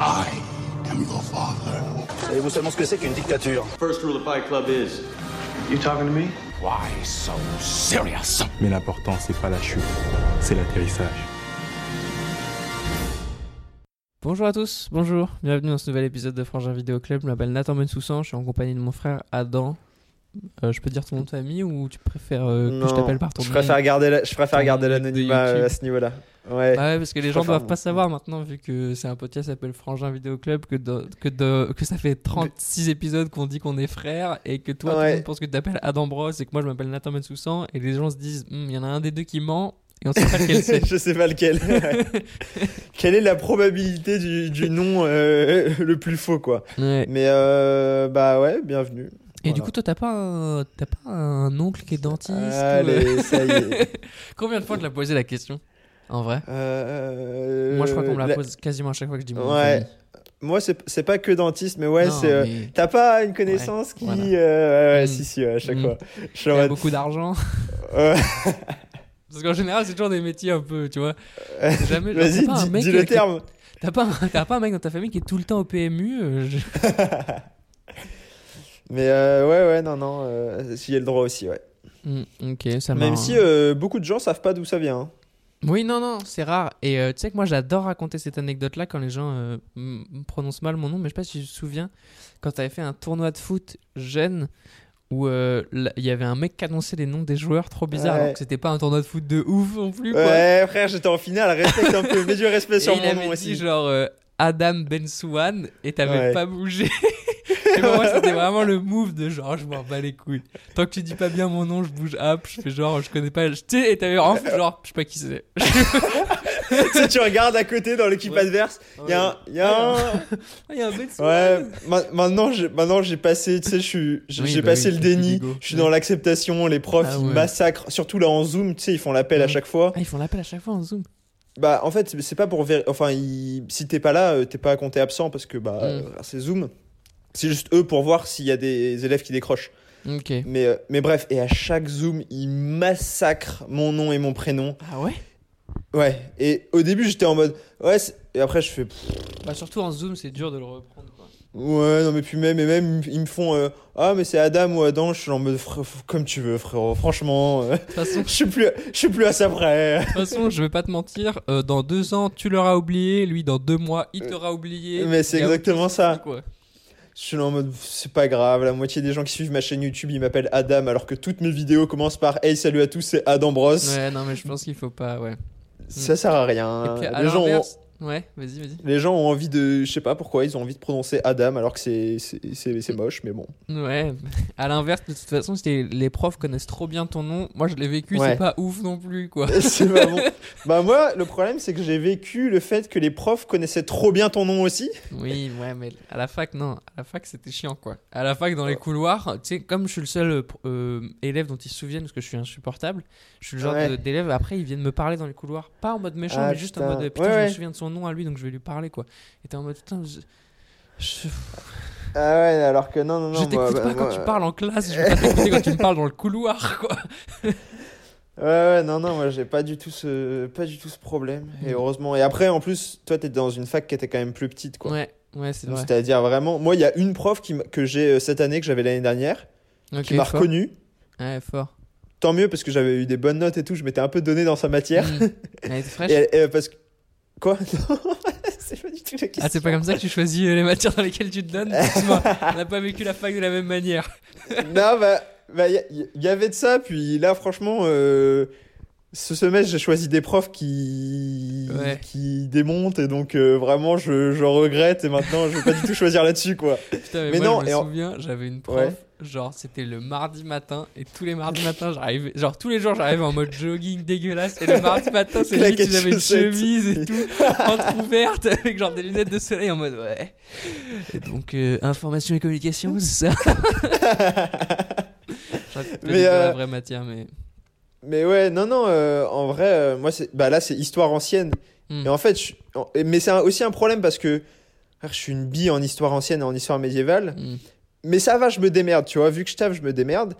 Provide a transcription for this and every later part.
I am your father. Savez-vous seulement ce que c'est qu'une dictature? First rule of Fight Club is You talking to me? Why so serious? Mais l'important, c'est pas la chute, c'est l'atterrissage. Bonjour à tous, bonjour, bienvenue dans ce nouvel épisode de Frangin Vidéo Club. Je m'appelle Nathan Bensoussan, je suis en compagnie de mon frère Adam. Euh, je peux dire ton nom de famille ou tu préfères euh, que je t'appelle par ton je nom? préfère garder la- je préfère garder l'anonymat euh, à ce niveau-là. Ouais. Bah ouais, parce que les gens doivent pas savoir maintenant, vu que c'est un podcast qui s'appelle Frangin Vidéo Club, que, de- que, de- que ça fait 36 épisodes qu'on dit qu'on est frères et que toi, Ouais. le monde pense que tu t'appelles Adam Bros et que moi je m'appelle Nathan Bensoussan et les gens se disent, Hum, il y en a un des deux qui ment et on sait pas lequel c'est. je sais pas lequel. Quelle est la probabilité du, du nom euh, le plus faux, quoi Ouais. Mais euh, bah ouais, bienvenue. Et du coup, toi, t'as pas, un... t'as pas un oncle qui est dentiste ou- Allez, ça y est. Combien de fois tu l'as posé la question? En vrai Euh, Moi, je crois qu'on me la la- pose quasiment à chaque fois que je dis mon Ouais. Moi, c'est pas que dentiste, mais ouais, c'est. euh, mais T'as pas une connaissance qui. voilà. euh, ouais, ouais, Mm. si, si, ouais, à chaque Mm. fois. Je a beaucoup d'argent. Parce qu'en général, c'est toujours des métiers un peu, tu vois. Jamais, Vas-y, dis, le qui- terme. T'as pas, un- pas un mec dans ta famille qui est tout le temps au PMU je- Mais ouais, ouais, non, non. J'y ai le droit aussi, ouais. Mm, Ok, ça Même si beaucoup de gens savent pas d'où ça vient. hein. Oui, non, non, c'est rare. Et euh, tu sais que moi, j'adore raconter cette anecdote-là quand les gens euh, prononcent mal mon nom. Mais je sais pas si tu te souviens, quand t'avais fait un tournoi de foot jeune où euh, il y avait un mec qui annonçait les noms des joueurs trop bizarres, Ouais. alors que c'était pas un tournoi de foot de ouf non plus. Quoi. Ouais, frère, j'étais en finale, respecte un peu, mets du respect Et sur il mon avait nom dit aussi. genre Adam Bensouane et t'avais Ouais. pas bougé. et pour moi, c'était vraiment le move de genre, je m'en bats les couilles. Tant que tu dis pas bien mon nom, je bouge hop, je fais genre, je connais pas. Tu sais, et t'avais vraiment fait genre, je sais pas qui c'est. tu sais, tu regardes à côté dans l'équipe Ouais. adverse, il y a un. il Y a un... Ah, il y a un Bensouane. Ouais, ma- maintenant j'ai maintenant j'ai passé, tu sais, j'ai Oui, bah passé oui, le déni, je suis dans l'acceptation, les profs Ah ils massacrent, surtout là en zoom, tu sais, ils font l'appel à chaque fois. Ah, ils font l'appel à chaque fois en zoom. Bah en fait c'est- pas pour vér- enfin si t'es pas là, euh, t'es pas compté absent parce que bah Mm. euh, c'est zoom. C'est juste eux pour voir s'il y a des élèves qui décrochent. Ok. Mais euh, mais bref, et à chaque zoom ils massacrent mon nom et mon prénom. Ah ouais? Ouais. Et au début j'étais en mode ouais et après je fais Bah, surtout en zoom, c'est dur de le reprendre. Quoi. Ouais, non, mais puis même, et même, ils me font euh, Ah, mais c'est Adam ou Adam. Je suis en mode Comme tu veux, frérot. Franchement, euh, façon, je suis plus, je suis plus à ça près. de toute façon, je vais pas te mentir, euh, dans deux ans, tu l'auras oublié, lui, dans deux mois, il t'aura oublié. Mais c'est exactement ça. quoi. Je suis là en mode C'est pas grave. La moitié des gens qui suivent ma chaîne YouTube, ils m'appellent Adam, alors que toutes mes vidéos commencent par Hey, salut à tous, c'est Adam Bros. Ouais, non, mais je pense qu'il faut pas, ouais. Ça sert à rien. Et puis, à les, gens ont, Ouais, vas-y, vas-y. les gens ont envie de. Je sais pas pourquoi, ils ont envie de prononcer Adam, alors que c'est moche, mais bon. Ouais, à l'inverse, de toute façon, les profs connaissent trop bien ton nom, moi je l'ai vécu, Ouais. c'est pas ouf non plus, quoi. c'est pas bon. Bah, moi, le problème, c'est que j'ai vécu le fait que les profs connaissaient trop bien ton nom aussi. Oui, ouais, mais à la fac, non. À la fac, c'était chiant, quoi. À la fac, dans les couloirs, tu sais, comme je suis le seul euh, élève dont ils se souviennent parce que je suis insupportable, je suis le genre Ouais. d'élève, après, ils viennent me parler dans les couloirs. Pas en mode méchant, Ah, mais juste en mode putain, je me souviens de son nom à lui, donc je vais lui parler, quoi. Et t'es en mode putain, je. je- Ah ouais, alors que non, non, non. je t'écoute pas bah, quand moi- tu parles en classe, je vais pas t'écouter quand tu me parles dans le couloir, quoi. Ouais, ouais, non, non, moi j'ai pas du tout ce, pas du tout ce problème. Et Mm. heureusement. Et après, en plus, toi, t'es dans une fac qui était quand même plus petite, quoi. Ouais, ouais, c'est vrai. C'est-à-dire vraiment, moi, il y a une prof qui, que j'ai euh, cette année, que j'avais l'année dernière, qui m'a reconnu. Ouais, fort. Tant mieux parce que j'avais eu des bonnes notes et tout, je m'étais un peu donné dans sa matière. Mm. Elle était fraîche. Et, elle- et, parce que. Quoi? Non, c'est pas du tout la question. Ah, c'est pas comme ça que tu choisis euh, les matières dans lesquelles tu te donnes? On n'a pas vécu la fac de la même manière. non, bah, bah, il y, y- y avait de ça, puis là, franchement, euh, ce semestre, j'ai choisi des profs qui, Ouais. qui démontent, et donc euh, vraiment, je, je regrette, et maintenant, je vais pas du tout choisir là-dessus, quoi. Putain, mais, Mais moi, non, je me et en- souviens, j'avais une prof, Ouais. Genre c'était le mardi matin, et tous les mardis matins, j'arrivais, genre tous les jours, j'arrivais en mode jogging dégueulasse, et le mardi matin, c'est limite, Claquettes j'avais une chemise et tout, entrouverte, avec genre des lunettes de soleil en mode ouais. Et donc, euh, information et communication, c'est ça Mais, dans la euh, vraie matière, mais. Mais ouais, non, non, euh, en vrai, euh, moi, c'est, bah là, c'est histoire ancienne. Hmm. Et en fait, je- mais c'est aussi un problème parce que je suis une bille en histoire ancienne et en histoire médiévale. Hmm. Mais ça va, je me démerde, tu vois. Vu que je tape, je me démerde.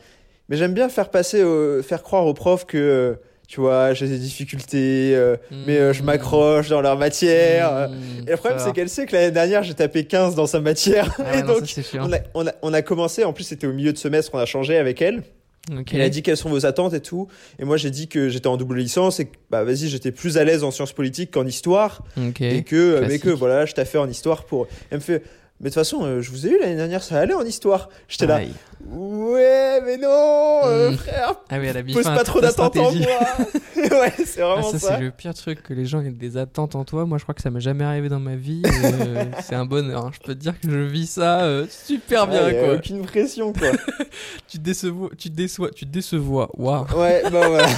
Mais j'aime bien faire passer, au- faire croire aux profs que, euh, tu vois, j'ai des difficultés, euh, mais euh, je Mmh. m'accroche dans leur matière. Mmh, Et le problème, c'est qu'elle sait que l'année dernière, j'ai tapé 15 dans sa matière. Ah et non, donc, ça, on a, on, a, on a commencé, en plus, c'était au milieu de semestre, on a changé avec elle. Elle a dit quelles sont vos attentes et tout. Et moi, j'ai dit que j'étais en double licence et que, bah, vas-y, j'étais plus à l'aise en sciences politiques qu'en histoire. Et que, mais que, voilà, je t'ai fait en histoire pour. Elle me fait, mais de toute façon, euh, je vous ai eu l'année dernière, ça allait en histoire. J'étais là, Aïe. ouais, mais non, euh, Mm. frère, Ah oui, elle a mis pose fin à pas trop ta d'attentes en stratégie. moi. ouais, c'est Ah, vraiment ça, ça. c'est le pire truc que les gens aient des attentes en toi. Moi, je crois que ça m'est jamais arrivé dans ma vie. et, euh, c'est un bonheur. hein. Je peux te dire que je vis ça euh, super bien, Ouais, y a quoi. aucune pression, quoi. Tu te décevois, tu te déçois, tu te décevois. Waouh. ouais, bah voilà.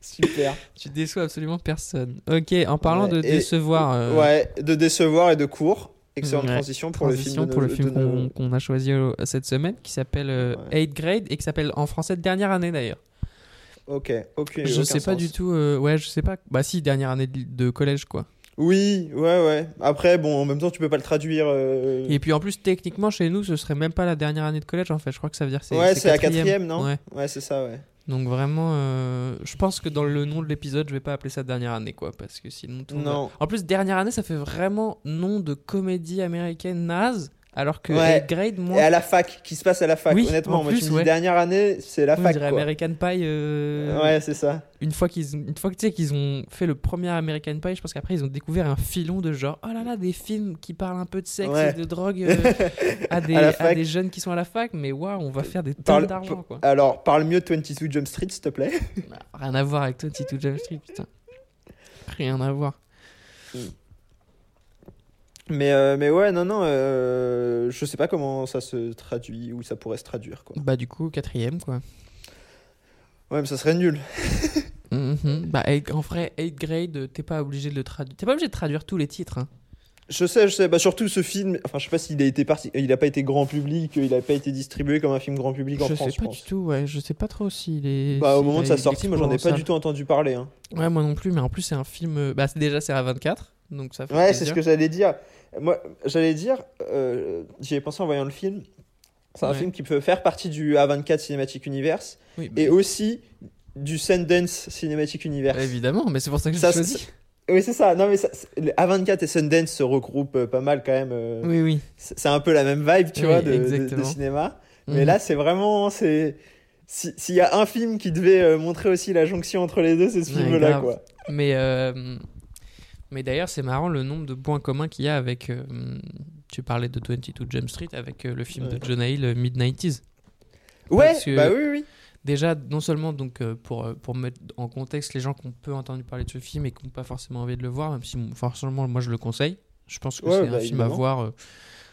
Super. Tu déçois absolument personne. Ok, en parlant Ouais, de et- décevoir. euh, Ouais, de décevoir et de cours. Excellente Ouais. transition pour le transition film. le nos- qu'on a choisi euh, cette semaine qui s'appelle euh, Ouais. 8 Grade et qui s'appelle en français dernière année d'ailleurs. Ok, aucun. je sais pas sens. du tout. euh, ouais, je sais pas. Bah si, dernière année de, de collège quoi. Oui, ouais, ouais. Après, bon, en même temps, tu peux pas le traduire. euh, Et puis en plus, techniquement, chez nous, ce serait même pas la dernière année de collège en fait. Je crois que ça veut dire c'est ouais, c'est la quatrième, non? Ouais. Ouais, c'est ça, ouais. Donc vraiment, euh, je pense que dans le nom de l'épisode, je vais pas appeler ça dernière année quoi, parce que sinon. tout va- Non. En plus, dernière année, ça fait vraiment nom de comédie américaine naze, alors que Ouais. 8 Grade, moi. Et à la fac, qui se passe à la fac. Oui, Honnêtement, en moi, plus, tu me dis ouais. dernière année, c'est la on fac. dirait quoi. American Pie. euh, Ouais, c'est ça. Une fois qu'ils, une fois que tu sais qu'ils ont fait le premier American Pie, je pense qu'après ils ont découvert un filon de genre, oh là là, des films qui parlent un peu de sexe Ouais. et de drogue euh, à, des, À la à fac. des jeunes qui sont à la fac, mais waouh, on va faire des tonnes d'argent quoi. Alors, parle mieux de 22 Jump Street, s'il te plaît. Bah, Rien à voir avec 22 Jump Street, putain. Rien à voir. Mais, euh, mais ouais, non, non, euh, je sais pas comment ça se traduit ou ça pourrait se traduire, quoi. Bah, du coup, quatrième quoi. Ouais, mais ça serait nul. Mhm. Bah, en vrai, 8 grade, t'es pas obligé de le traduire. T'es pas obligé de traduire tous les titres. Hein. Je sais, je sais. Bah, surtout ce film, enfin, je sais pas s'il a été parti, il a pas été grand public, il a pas été distribué comme un film grand public en je France, sais pas je pense. du tout, ouais. Je sais pas trop s'il est. Bah, au moment de sa sortie, moi, j'en ai pas du tout entendu parler, hein. Ouais, moi non plus, mais en plus, c'est un film. euh, Bah, déjà, c'est à 24. Donc ça fait Ouais, c'est ce que j'allais dire. Moi, j'allais dire, euh, j'y ai pensé en voyant le film. C'est un Ouais. film qui peut faire partie du A24 Cinematic Universe Oui, et aussi du Sundance Cinematic Universe. Évidemment, mais c'est pour ça que j'ai choisi. Oui, c'est ça. Non, mais ça, c'est- le A24 et Sundance se regroupent euh, pas mal quand même. euh, Oui, oui. C'est un peu la même vibe, tu Oui, vois, de, de- de exactement. cinéma. Mais Mhm. là, c'est vraiment, c'est si- s'il y a un film qui devait euh, montrer aussi la jonction entre les deux, c'est ce Ouais, film-là, quoi. Mais, euh, mais d'ailleurs, c'est marrant le nombre de points communs qu'il y a avec. euh, tu parlais de 22 Jump Street avec euh, le film Ouais. de Jonah Hill, euh, Mid-90s. Ouais, que- bah oui, oui. Déjà, non seulement donc, euh, pour, pour mettre en contexte les gens qui ont peu entendu parler de ce film et qui n'ont pas forcément envie de le voir, même si forcément moi je le conseille. Je pense que Ouais, c'est bah, un film à voir.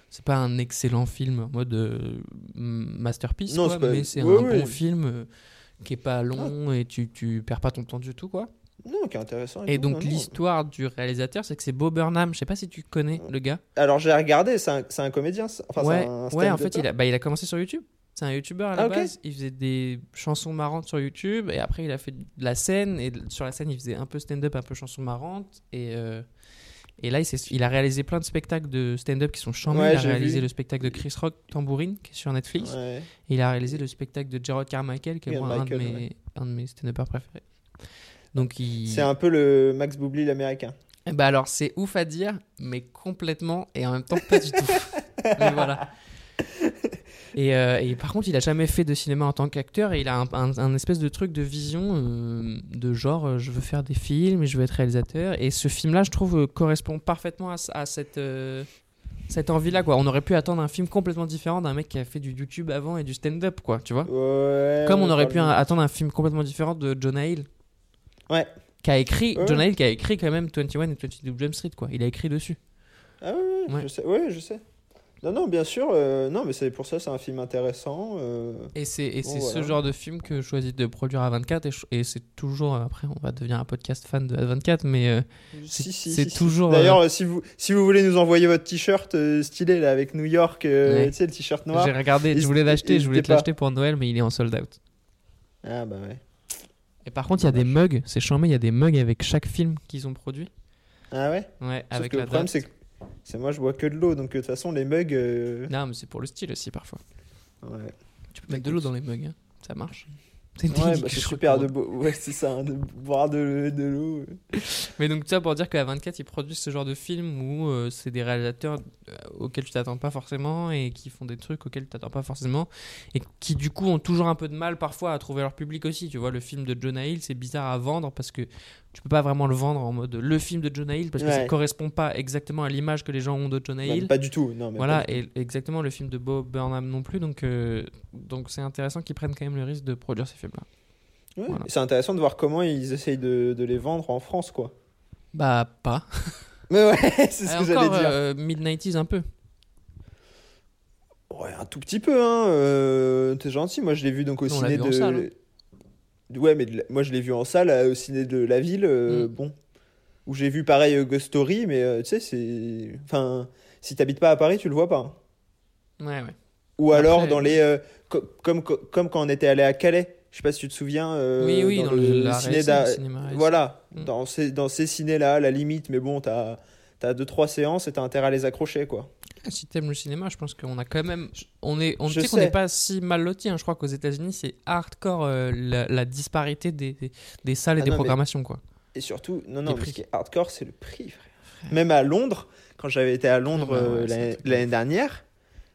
c'est pas un excellent film en mode masterpiece, Non, quoi, c'est pas- mais c'est ouais, un bon film qui est pas long et tu, tu perds pas ton temps du tout. quoi. Non, qui est intéressant. Et donc l'histoire du réalisateur, c'est que c'est Bob Burnham. Je sais pas si tu connais le gars. Alors j'ai regardé, c'est un, comédien. Enfin, ouais, un ouais, en fait, il a, bah, il a commencé sur YouTube. C'est un youtubeur à la Ah, base. Il faisait des chansons marrantes sur YouTube et après il a fait de la scène. Et sur la scène, il faisait un peu stand-up, un peu chansons marrantes. Et, euh, et là, il, a réalisé plein de spectacles de stand-up qui sont chambés. Ouais, il a réalisé vu. le spectacle de Chris Rock, Tambourine, qui est sur Netflix. Ouais. Et il a réalisé le spectacle de Gerard Carmichael, qui est un, de mes, ouais. un de mes stand-uppers préférés. Donc il. C'est un peu le Max Boublil l'américain. Ben alors, c'est ouf à dire, mais complètement, et en même temps pas du tout. mais voilà. Et, euh, et par contre, il a jamais fait de cinéma en tant qu'acteur, et il a un, un- un espèce de truc de vision, euh, de genre, euh, je veux faire des films, et je veux être réalisateur. Et ce film-là, je trouve, correspond parfaitement à, cette, cette envie-là, quoi. On aurait pu attendre un film complètement différent d'un mec qui a fait du YouTube avant et du stand-up, quoi, tu vois. Ouais. Comme on aurait pu un- attendre un film complètement différent de Jonah Hill. Ouais. Qui a écrit, Ouais. Jonah Hill qui a écrit quand même 21 et 22 Jump Street, quoi. Il a écrit dessus. Ah ouais, ouais, je sais. Ouais, je sais. Non, non, bien sûr. euh, non, mais c'est pour ça, c'est un film intéressant. euh, Et c'est Bon, c'est ce voilà. genre de film que je choisis de produire à 24 et, c'est toujours après on va devenir un podcast fan de A24 mais euh, C'est- si, si, si, toujours, D'ailleurs, si vous si vous voulez nous envoyer votre t-shirt stylé là avec New York, Ouais. tu sais le t-shirt noir. j'ai regardé je voulais l'acheter je voulais te l'acheter pour Noël mais il est en sold out Ah bah ouais. Et par contre il y a des mugs c'est charmé il y a des mugs avec chaque film qu'ils ont produit Ah ouais? ouais Sauf avec que la le problème date c'est que c'est moi je bois que de l'eau donc euh, de toute façon les mugs. euh, non mais c'est pour le style aussi parfois ouais. tu peux mettre de l'eau dans les mugs hein. ça marche C'est Ouais, bah, que super de. Ouais, c'est ça, hein, de boire de, de l'eau. Mais donc, ça pour dire qu'à 24, ils produisent ce genre de film où euh, c'est des réalisateurs euh, auxquels tu t'attends pas forcément et qui font des trucs auxquels tu t'attends pas forcément et qui, du coup, ont toujours un peu de mal parfois à trouver leur public aussi. Tu vois, le film de Jonah Hill, c'est bizarre à vendre parce que tu peux pas vraiment le vendre en mode le film de Jonah Hill parce que ça Ouais. correspond pas exactement à l'image que les gens ont de Jonah Bah, Hill. pas du tout, non. Mais Voilà, et exactement le film de Bob Burnham non plus, donc euh, donc c'est intéressant qu'ils prennent quand même le risque de produire ces films-là. Ouais, voilà. C'est intéressant de voir comment ils essayent de, de les vendre en France, quoi. Bah pas. Mais ouais, c'est ce Ah, que j'allais dire. euh, mid-90s un peu. Ouais, un tout petit peu, hein. euh, T'es gentil. Moi, je l'ai vu donc au On l'a ciné de. Ouais, mais la- moi, je l'ai vu en salle euh, au ciné de la ville. euh, Mm. Bon. Où j'ai vu pareil euh, Ghost Story, mais euh, tu sais, c'est. Enfin, si t'habites pas à Paris, tu le vois pas. Ouais, ouais. Ou Après, alors dans les. euh, co- comme, co- comme quand on était allé à Calais. Je sais pas si tu te souviens. oui, oui, dans, le, la ciné RSC, d'a- le cinéma. Voilà, Mm. dans ces, dans ces ciné-là, à la limite, mais bon, t'as as deux, trois séances et t'as intérêt à les accrocher, quoi. Si t'aimes le cinéma, je pense qu'on a quand même. On est, on Je qu'on n'est pas si mal loti. hein. Je crois qu'aux États-Unis, c'est hardcore euh, la, la disparité des, des, des salles et Ah des non, mais- programmations, quoi. Et surtout, non, non, ce qui est hardcore, c'est le prix, frère. Même à Londres, quand j'avais été à Londres Ah bah ouais, euh, l'année dernière,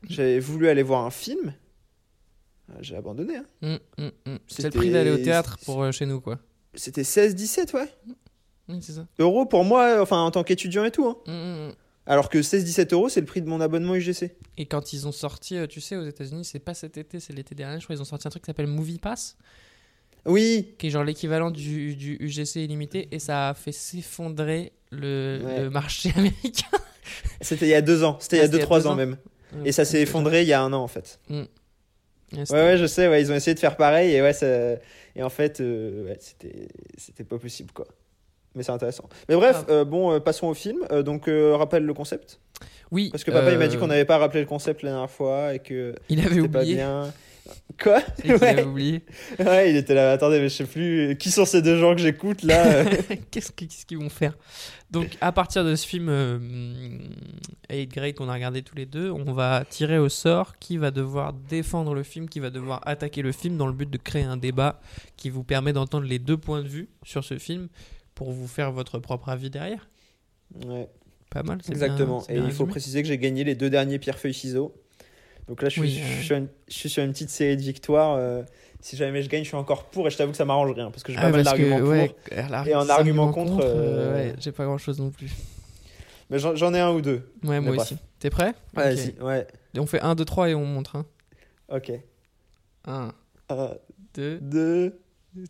j'avais voulu aller voir un film. Euh, J'ai abandonné. hein. Hum, hum, hum. C'est le prix d'aller au théâtre pour euh, chez nous, quoi. C'était 16-17, ouais. Oui, c'est ça. Euros pour moi, enfin en tant qu'étudiant et tout. hein. Alors que 16-17 euros, c'est le prix de mon abonnement UGC. Et quand ils ont sorti, euh, tu sais, aux États-Unis, c'est pas cet été, c'est l'été dernier, je crois, ils ont sorti un truc qui s'appelle Movie Pass, Oui, qui est genre l'équivalent du, du UGC illimité, et ça a fait s'effondrer le, Ouais. le marché américain. c'était il y a deux ans. C'était il y Ah, a c'était il y a 2-3 deux ans ans même. Et ça s'est effondré il y a un an en fait. Ouais, Ouais, ouais, je sais, ouais, ils ont essayé de faire pareil et ouais, ça... et en fait, euh, ouais, c'était pas possible quoi. Mais c'est intéressant. Mais bref, Ah. euh, bon, euh, passons au film. Euh, donc, rappelle le concept. Oui. Parce que papa, il m'a dit qu'on n'avait pas rappelé le concept la dernière fois et que Il avait c'était pas oublié. bien. Quoi Et Ouais. avait oublié. Ouais, il était là. Attendez, mais je sais plus qui sont ces deux gens que j'écoute là. Qu'est-ce que- qu'est-ce qu'ils vont faire? Donc, à partir de ce film 8 Grade qu'on a regardé tous les deux, on va tirer au sort qui va devoir défendre le film, qui va devoir attaquer le film dans le but de créer un débat qui vous permet d'entendre les deux points de vue sur ce film pour vous faire votre propre avis derrière. Ouais, Pas mal, c'est exactement. bien- et il faut préciser que j'ai gagné les deux derniers pierre feuille ciseaux. Donc là, je suis, Oui, je euh. suis sur une, je suis sur une petite série de victoires. euh, si jamais je gagne, je suis encore pour et je t'avoue que ça m'arrange rien parce que j'ai Ah, pas mal parce que, d'arguments pour. ouais, Et en argument contre, euh, euh, ouais, j'ai pas grand chose non plus. Mais j'en ai un ou deux. Ouais, moi bref. aussi. T'es prêt? Ok. Vas-y, ouais. Et On fait 1, 2, 3 et on montre. Hein. Ok. 1, Un, 2, deux,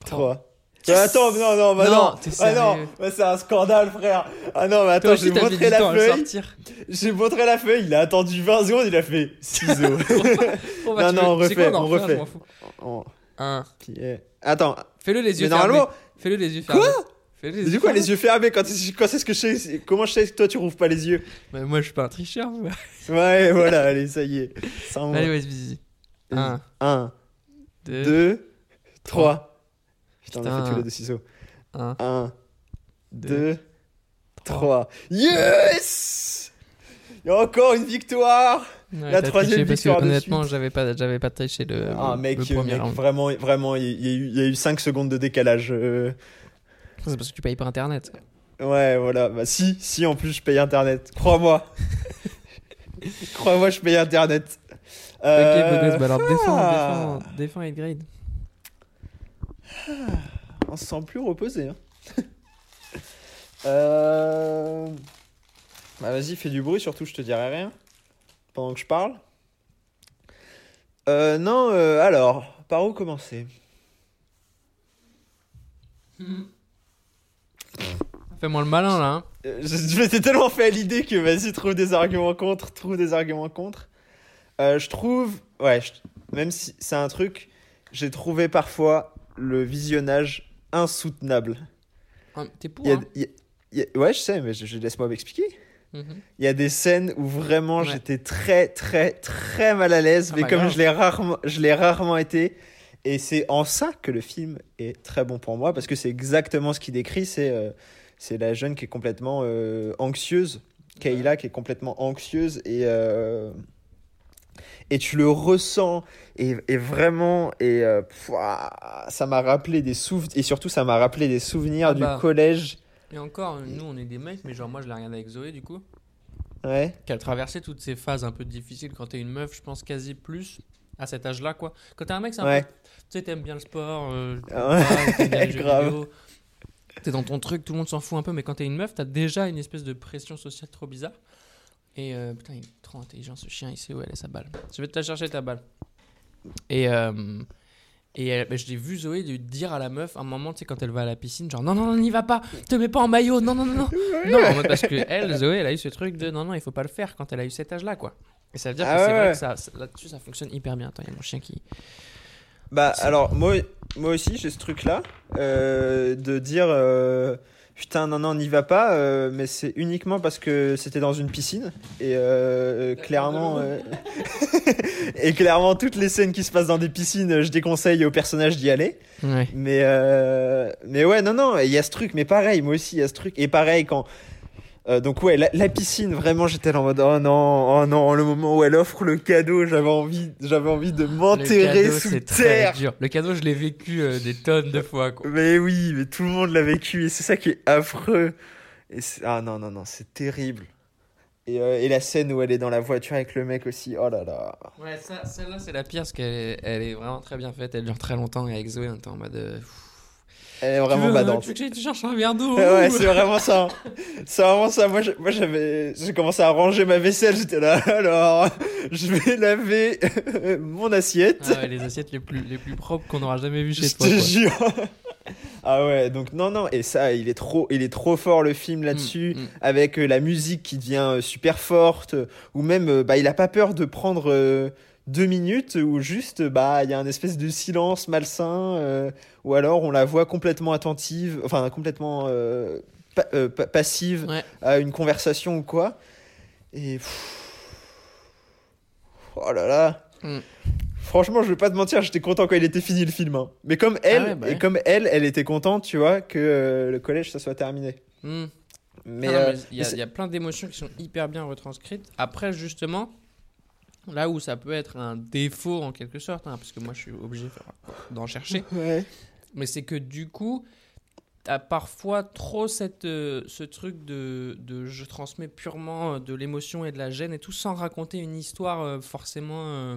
3. Attends, non, non, bah Non, non, ah non, bah c'est un scandale, frère. Ah non, mais attends, j'ai montré la feuille. J'ai montré la feuille, il a attendu 20 secondes, il a fait ciseaux. Bon, bah, Non, non, on quoi, refait, on refait. Oh, Un. Attends, Fais-le les yeux mais fermés. normalement, Fais-le les yeux fermés. Les du coup, les yeux fermés, quand, quand c'est ce que je sais, comment je sais que toi tu rouvres pas les yeux Bah, moi, je suis pas un tricheur. moi. Ouais, voilà, allez, ça y est. Allez, va. vas-y, vas-y. Un, 1, deux, 2, 3. Putain, on a Putain. fait tous les deux ciseaux. un, 1, deux, 2, 3. Yes Il y a encore une victoire Ouais, La troisième triché parce que, victoire de honnêtement, j'avais pas, j'avais pas triché le, Ah mec, le premier mec, round. vraiment, vraiment, il y, a eu- il y a eu 5 secondes de décalage. euh. C'est parce que tu payes pas internet. Ouais, voilà. Bah si, si, en plus je paye internet. Crois-moi. Crois-moi, je paye internet. Ok, Euh, beau gosse, bah alors défends, ah. défends, défends 8 grade. On se sent plus reposé. Hein. Euh, Bah vas-y, fais du bruit, surtout je te dirai rien. Pendant que je parle. Euh, non, euh, alors, par où commencer? Fais-moi le malin là. hein. Euh, Je, je m'étais tellement fait à l'idée que vas-y, trouve des arguments contre, trouve des arguments contre. Je trouve, ouais, je- même si c'est un truc, j'ai trouvé parfois le visionnage insoutenable. Ah, T'es pour hein il y a- il y a- ouais, je sais, mais je, je- laisse-moi m'expliquer. Mhm. Il y a des scènes où vraiment Ouais. j'étais très, très, très mal à l'aise, Ah mais bah comme grave. je l'ai rarement, je rarement été. Et c'est en ça que le film est très bon pour moi, parce que c'est exactement ce qu'il décrit. C'est euh, c'est la jeune qui est complètement euh, anxieuse, Kayla qui est complètement anxieuse et, euh, Et tu le ressens, et, et vraiment, et euh, ça m'a rappelé des souvenirs, et surtout ça m'a rappelé des souvenirs Ah du bah. collège. Et encore, nous on est des mecs, mais genre moi je l'ai regardé avec Zoé du coup, Ouais. qui a traversé toutes ces phases un peu difficiles quand t'es une meuf, je pense quasi plus à cet âge-là quoi. Quand t'es un mec, c'est un Ouais. peu. Tu sais, t'aimes bien le sport, euh, grave. T'es dans ton truc, tout le monde s'en fout un peu, mais quand t'es une meuf, t'as déjà une espèce de pression sociale trop bizarre. Et euh, putain, il est trop intelligent ce chien, il sait où elle est sa balle. Je vais te la chercher ta balle. Et, euh, et elle- bah, je l'ai vu Zoé lui dire à la meuf, un moment, tu sais, quand elle va à la piscine, genre non, non, non, n'y va pas, te mets pas en maillot, non, non, non, non. non, en mode parce que elle, Zoé, elle a eu ce truc de non, non, il faut pas le faire quand elle a eu cet âge-là, quoi. Et ça veut dire Ah que c'est ouais, vrai ouais. que ça, ça- là-dessus, ça fonctionne hyper bien. Attends, il y a mon chien qui. Bah C'est- alors moi, moi aussi j'ai ce truc là de dire euh, putain non non n'y va pas euh, mais c'est uniquement parce que c'était dans une piscine. Et euh, clairement euh, et clairement toutes les scènes qui se passent dans des piscines je déconseille aux personnages d'y aller. Ouais. mais mais ouais non non il y a ce truc mais pareil moi aussi il y a ce truc. Et pareil quand euh, donc ouais la, la piscine vraiment j'étais en mode oh non oh non le moment où elle offre le cadeau j'avais envie j'avais envie de Le m'enterrer cadeau, sous c'est très terre dur. Le cadeau, je l'ai vécu euh, des tonnes de fois, quoi. mais oui, mais tout le monde l'a vécu et c'est ça qui est affreux. Et ah non, non, non, c'est terrible. Et, euh, et la scène où elle est dans la voiture avec le mec aussi, oh là là. Ouais, ça, celle-là, c'est la pire parce qu'elle est, elle est vraiment très bien faite. Elle dure très longtemps et avec Zoé, on était en mode. euh, Elle est vraiment tu veux, badante. Tu te chercher un verre d'eau Ouais, c'est vraiment ça. C'est vraiment ça. Moi, je- moi j'avais, j'ai commencé à ranger ma vaisselle. J'étais là, alors, je vais laver mon assiette. Ah ouais, les assiettes les plus, les plus propres qu'on aura jamais vues chez Je toi. te quoi. jure. Ah ouais, donc non, non, et ça, il est trop, il est trop fort le film là-dessus. Mm, mm. avec euh, la musique qui devient euh, super forte, euh, ou même euh, bah, il a pas peur de prendre euh, deux minutes où juste bah il y a un espèce de silence malsain, euh, ou alors on la voit complètement attentive, enfin complètement euh, pa- euh, pa- passive Ouais. à une conversation ou quoi. Et pff, oh là là. Mm. Franchement, je vais pas te mentir, j'étais content quand il était fini le film. hein. Mais comme elle, ouais, bah et comme elle, elle était contente, tu vois, que le collège ça soit terminé. Mm. Mais, Ah y, il y a plein d'émotions qui sont hyper bien retranscrites. Après, justement, là où ça peut être un défaut en quelque sorte, hein, parce que moi je suis obligé d'en chercher, Ouais. mais c'est que du coup, t'as parfois trop cette, euh, ce truc de, de je transmets purement euh, de l'émotion et de la gêne et tout sans raconter une histoire euh, forcément euh,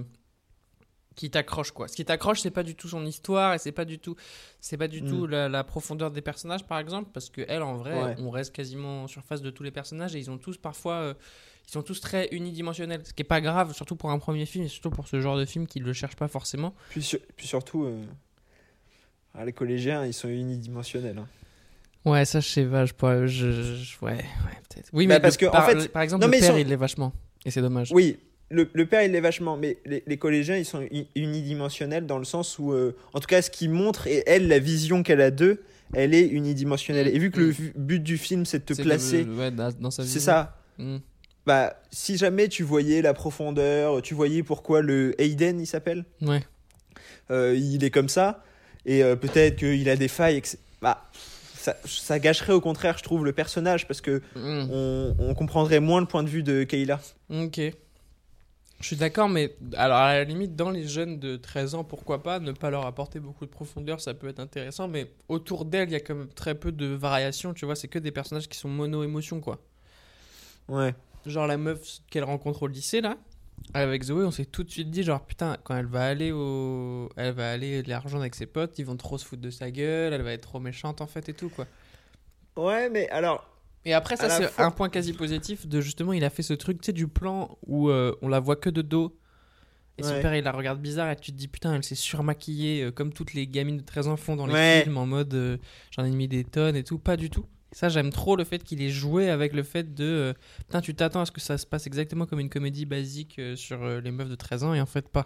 qui t'accroche quoi. Ce qui t'accroche, c'est pas du tout son histoire et c'est pas du tout, c'est pas du Mm. tout la, la profondeur des personnages par exemple, parce que elle en vrai, Ouais. on reste quasiment en surface de tous les personnages et ils ont tous parfois, ils sont tous très unidimensionnels, ce qui est pas grave, surtout pour un premier film et surtout pour ce genre de film qui le cherche pas forcément. Puis, sur- puis surtout, euh, ah, les collégiens, ils sont unidimensionnels. hein. Ouais, ça je sais pas, je pourrais, je, je- ouais, ouais peut-être. Oui, Bah, mais parce le- que, en fait- par exemple, non, le père sont- il l'est vachement et c'est dommage. Oui, le, le père, il l'est vachement, mais les, les collégiens, ils sont uni- unidimensionnels dans le sens où, euh, en tout cas, ce qu'ils montrent, et elle, la vision qu'elle a d'eux, elle est unidimensionnelle. Et vu que le Mm. but du film, c'est de te placer, ouais, dans, sa c'est ça. Mm. Bah, si jamais tu voyais la profondeur, tu voyais pourquoi le Hayden, il s'appelle, Ouais. euh, il est comme ça, et euh, peut-être qu'il a des failles. Bah, ça, ça gâcherait au contraire, je trouve, le personnage, parce que Mm. on, on comprendrait moins le point de vue de Kayla. Ok. Je suis d'accord, mais alors à la limite, dans les jeunes de 13 ans, pourquoi pas ne pas leur apporter beaucoup de profondeur, ça peut être intéressant, mais autour d'elle, il y a quand même très peu de variations, tu vois, c'est que des personnages qui sont mono-émotion, quoi. Ouais. Genre la meuf qu'elle rencontre au lycée, là, avec Zoé, on s'est tout de suite dit, genre, putain, quand elle va aller au. Elle va aller les rejoindre avec ses potes, ils vont trop se foutre de sa gueule, elle va être trop méchante, en fait, et tout, quoi. Ouais, mais alors, Et après, ça, c'est fois- un point quasi positif de justement, il a fait ce truc, tu sais, du plan où euh, on la voit que de dos. Et son Ouais. père, il la regarde bizarre et tu te dis, putain, elle s'est surmaquillée euh, comme toutes les gamines de 13 ans font dans les Ouais. films en mode euh, j'en ai mis des tonnes et tout. Pas du tout. Ça, j'aime trop le fait qu'il ait joué avec le fait de euh, putain, tu t'attends à ce que ça se passe exactement comme une comédie basique euh, sur euh, les meufs de 13 ans et en fait, pas.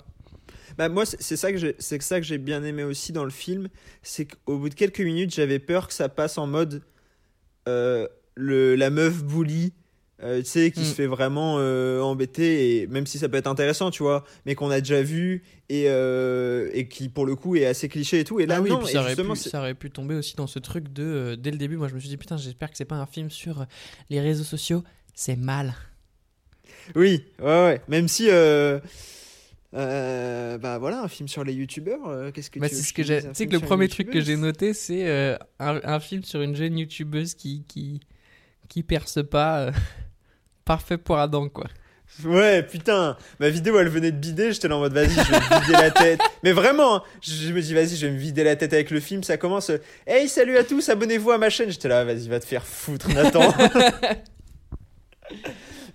Bah moi c'est ça que j'ai ça que j'ai bien aimé aussi dans le film, c'est qu'au bout de quelques minutes j'avais peur que ça passe en mode le la meuf bully, euh, tu sais qui Mm. se fait vraiment euh, embêter et même si ça peut être intéressant tu vois, mais qu'on a déjà vu et euh, et qui pour le coup est assez cliché et tout et là ah oui, non et puis ça, aurait pu, c'est- ça aurait pu tomber aussi dans ce truc de dès le début. Moi, je me suis dit, putain, j'espère que c'est pas un film sur les réseaux sociaux. C'est mal. oui ouais ouais même si bah voilà, un film sur les youtubeurs. Qu'est-ce que Bah, tu c'est ce que j'ai. Tu sais que le premier truc que j'ai noté, c'est un, un film sur une jeune youtubeuse qui qui qui perce pas. Parfait pour Adam, quoi. Ouais, putain, ma vidéo elle venait de bider, j'étais là en mode vas-y, je vais me vider la tête. Mais vraiment, je me dis vas-y, je vais me vider la tête avec le film, ça commence. euh, Hey, salut à tous, abonnez-vous à ma chaîne. J'étais là, vas-y, va te faire foutre, Nathan.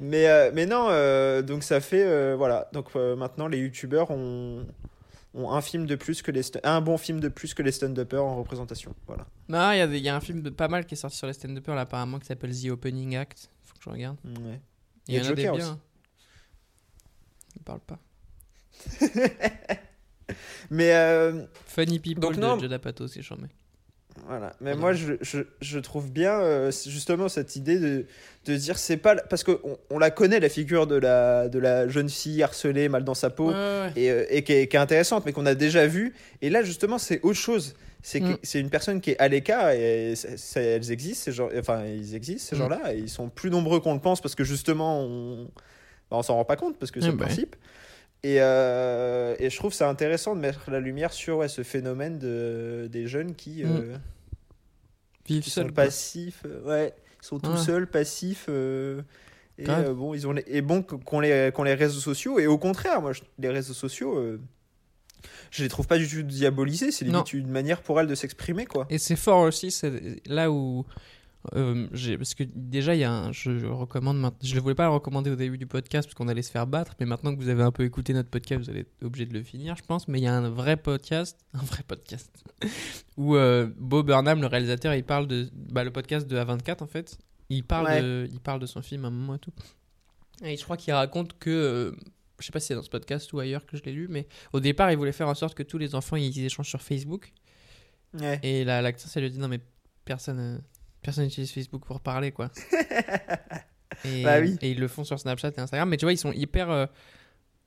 mais, euh, mais non, euh, donc ça fait. euh, voilà, donc maintenant les youtubeurs ont, ont un film de plus que les. Un bon film de plus que les stand-uppers en représentation. Voilà. Non, il y, a y un film de pas mal qui est sorti sur les stand-uppers là, apparemment qui s'appelle The Opening Act. Je regarde. Ouais. Il y, en a des Joker bien. aussi. Il parle pas. Mais. euh, Funny People Donc de non. Judd Apatow, c'est charmé. Voilà, mais moi je, je, je trouve bien euh, justement cette idée de, de dire c'est pas parce qu'on on la connaît la figure de la, de la jeune fille harcelée mal dans sa peau et, euh, et qui, est, qui est intéressante mais qu'on a déjà vu et là justement c'est autre chose c'est Mm. c'est une personne qui est à l'écart et elles existent ces gens enfin ils existent ces Mm. gens-là et ils sont plus nombreux qu'on le pense parce que justement on bah, on s'en rend pas compte parce que c'est Eh le ben. principe et, euh, et je trouve ça intéressant de mettre la lumière sur ouais, ce phénomène de, des jeunes qui, Mm. euh, qui sont passifs, euh, ouais, ils sont tout Ouais. seuls, passifs. euh, et bon, ils ont les, et bon qu- qu'on les, qu'on les réseaux sociaux. Et au contraire, moi, je- les réseaux sociaux, je les trouve pas du tout diabolisés. C'est limite une manière pour elles de s'exprimer, quoi. Et c'est fort aussi, c'est là où. euh, j'ai- parce que déjà, il y a un, je, je recommande. maintenant- Je ne voulais pas le recommander au début du podcast parce qu'on allait se faire battre, mais maintenant que vous avez un peu écouté notre podcast, vous allez être obligé de le finir, je pense. Mais il y a un vrai podcast, un vrai podcast, où euh, Bob Burnham, le réalisateur, il parle de. Bah, le podcast de A24 en fait. Il parle, Ouais. de, il parle de son film à un moment et tout. Et je crois qu'il raconte que. euh, je sais pas si c'est dans ce podcast ou ailleurs que je l'ai lu, mais au départ, il voulait faire en sorte que tous les enfants ils échangent sur Facebook. Ouais. Et la- l'actrice, elle lui dit non, mais personne euh, personne n'utilise Facebook pour parler, quoi. et, Bah oui. et ils le font sur Snapchat et Instagram, mais tu vois, ils sont hyper euh,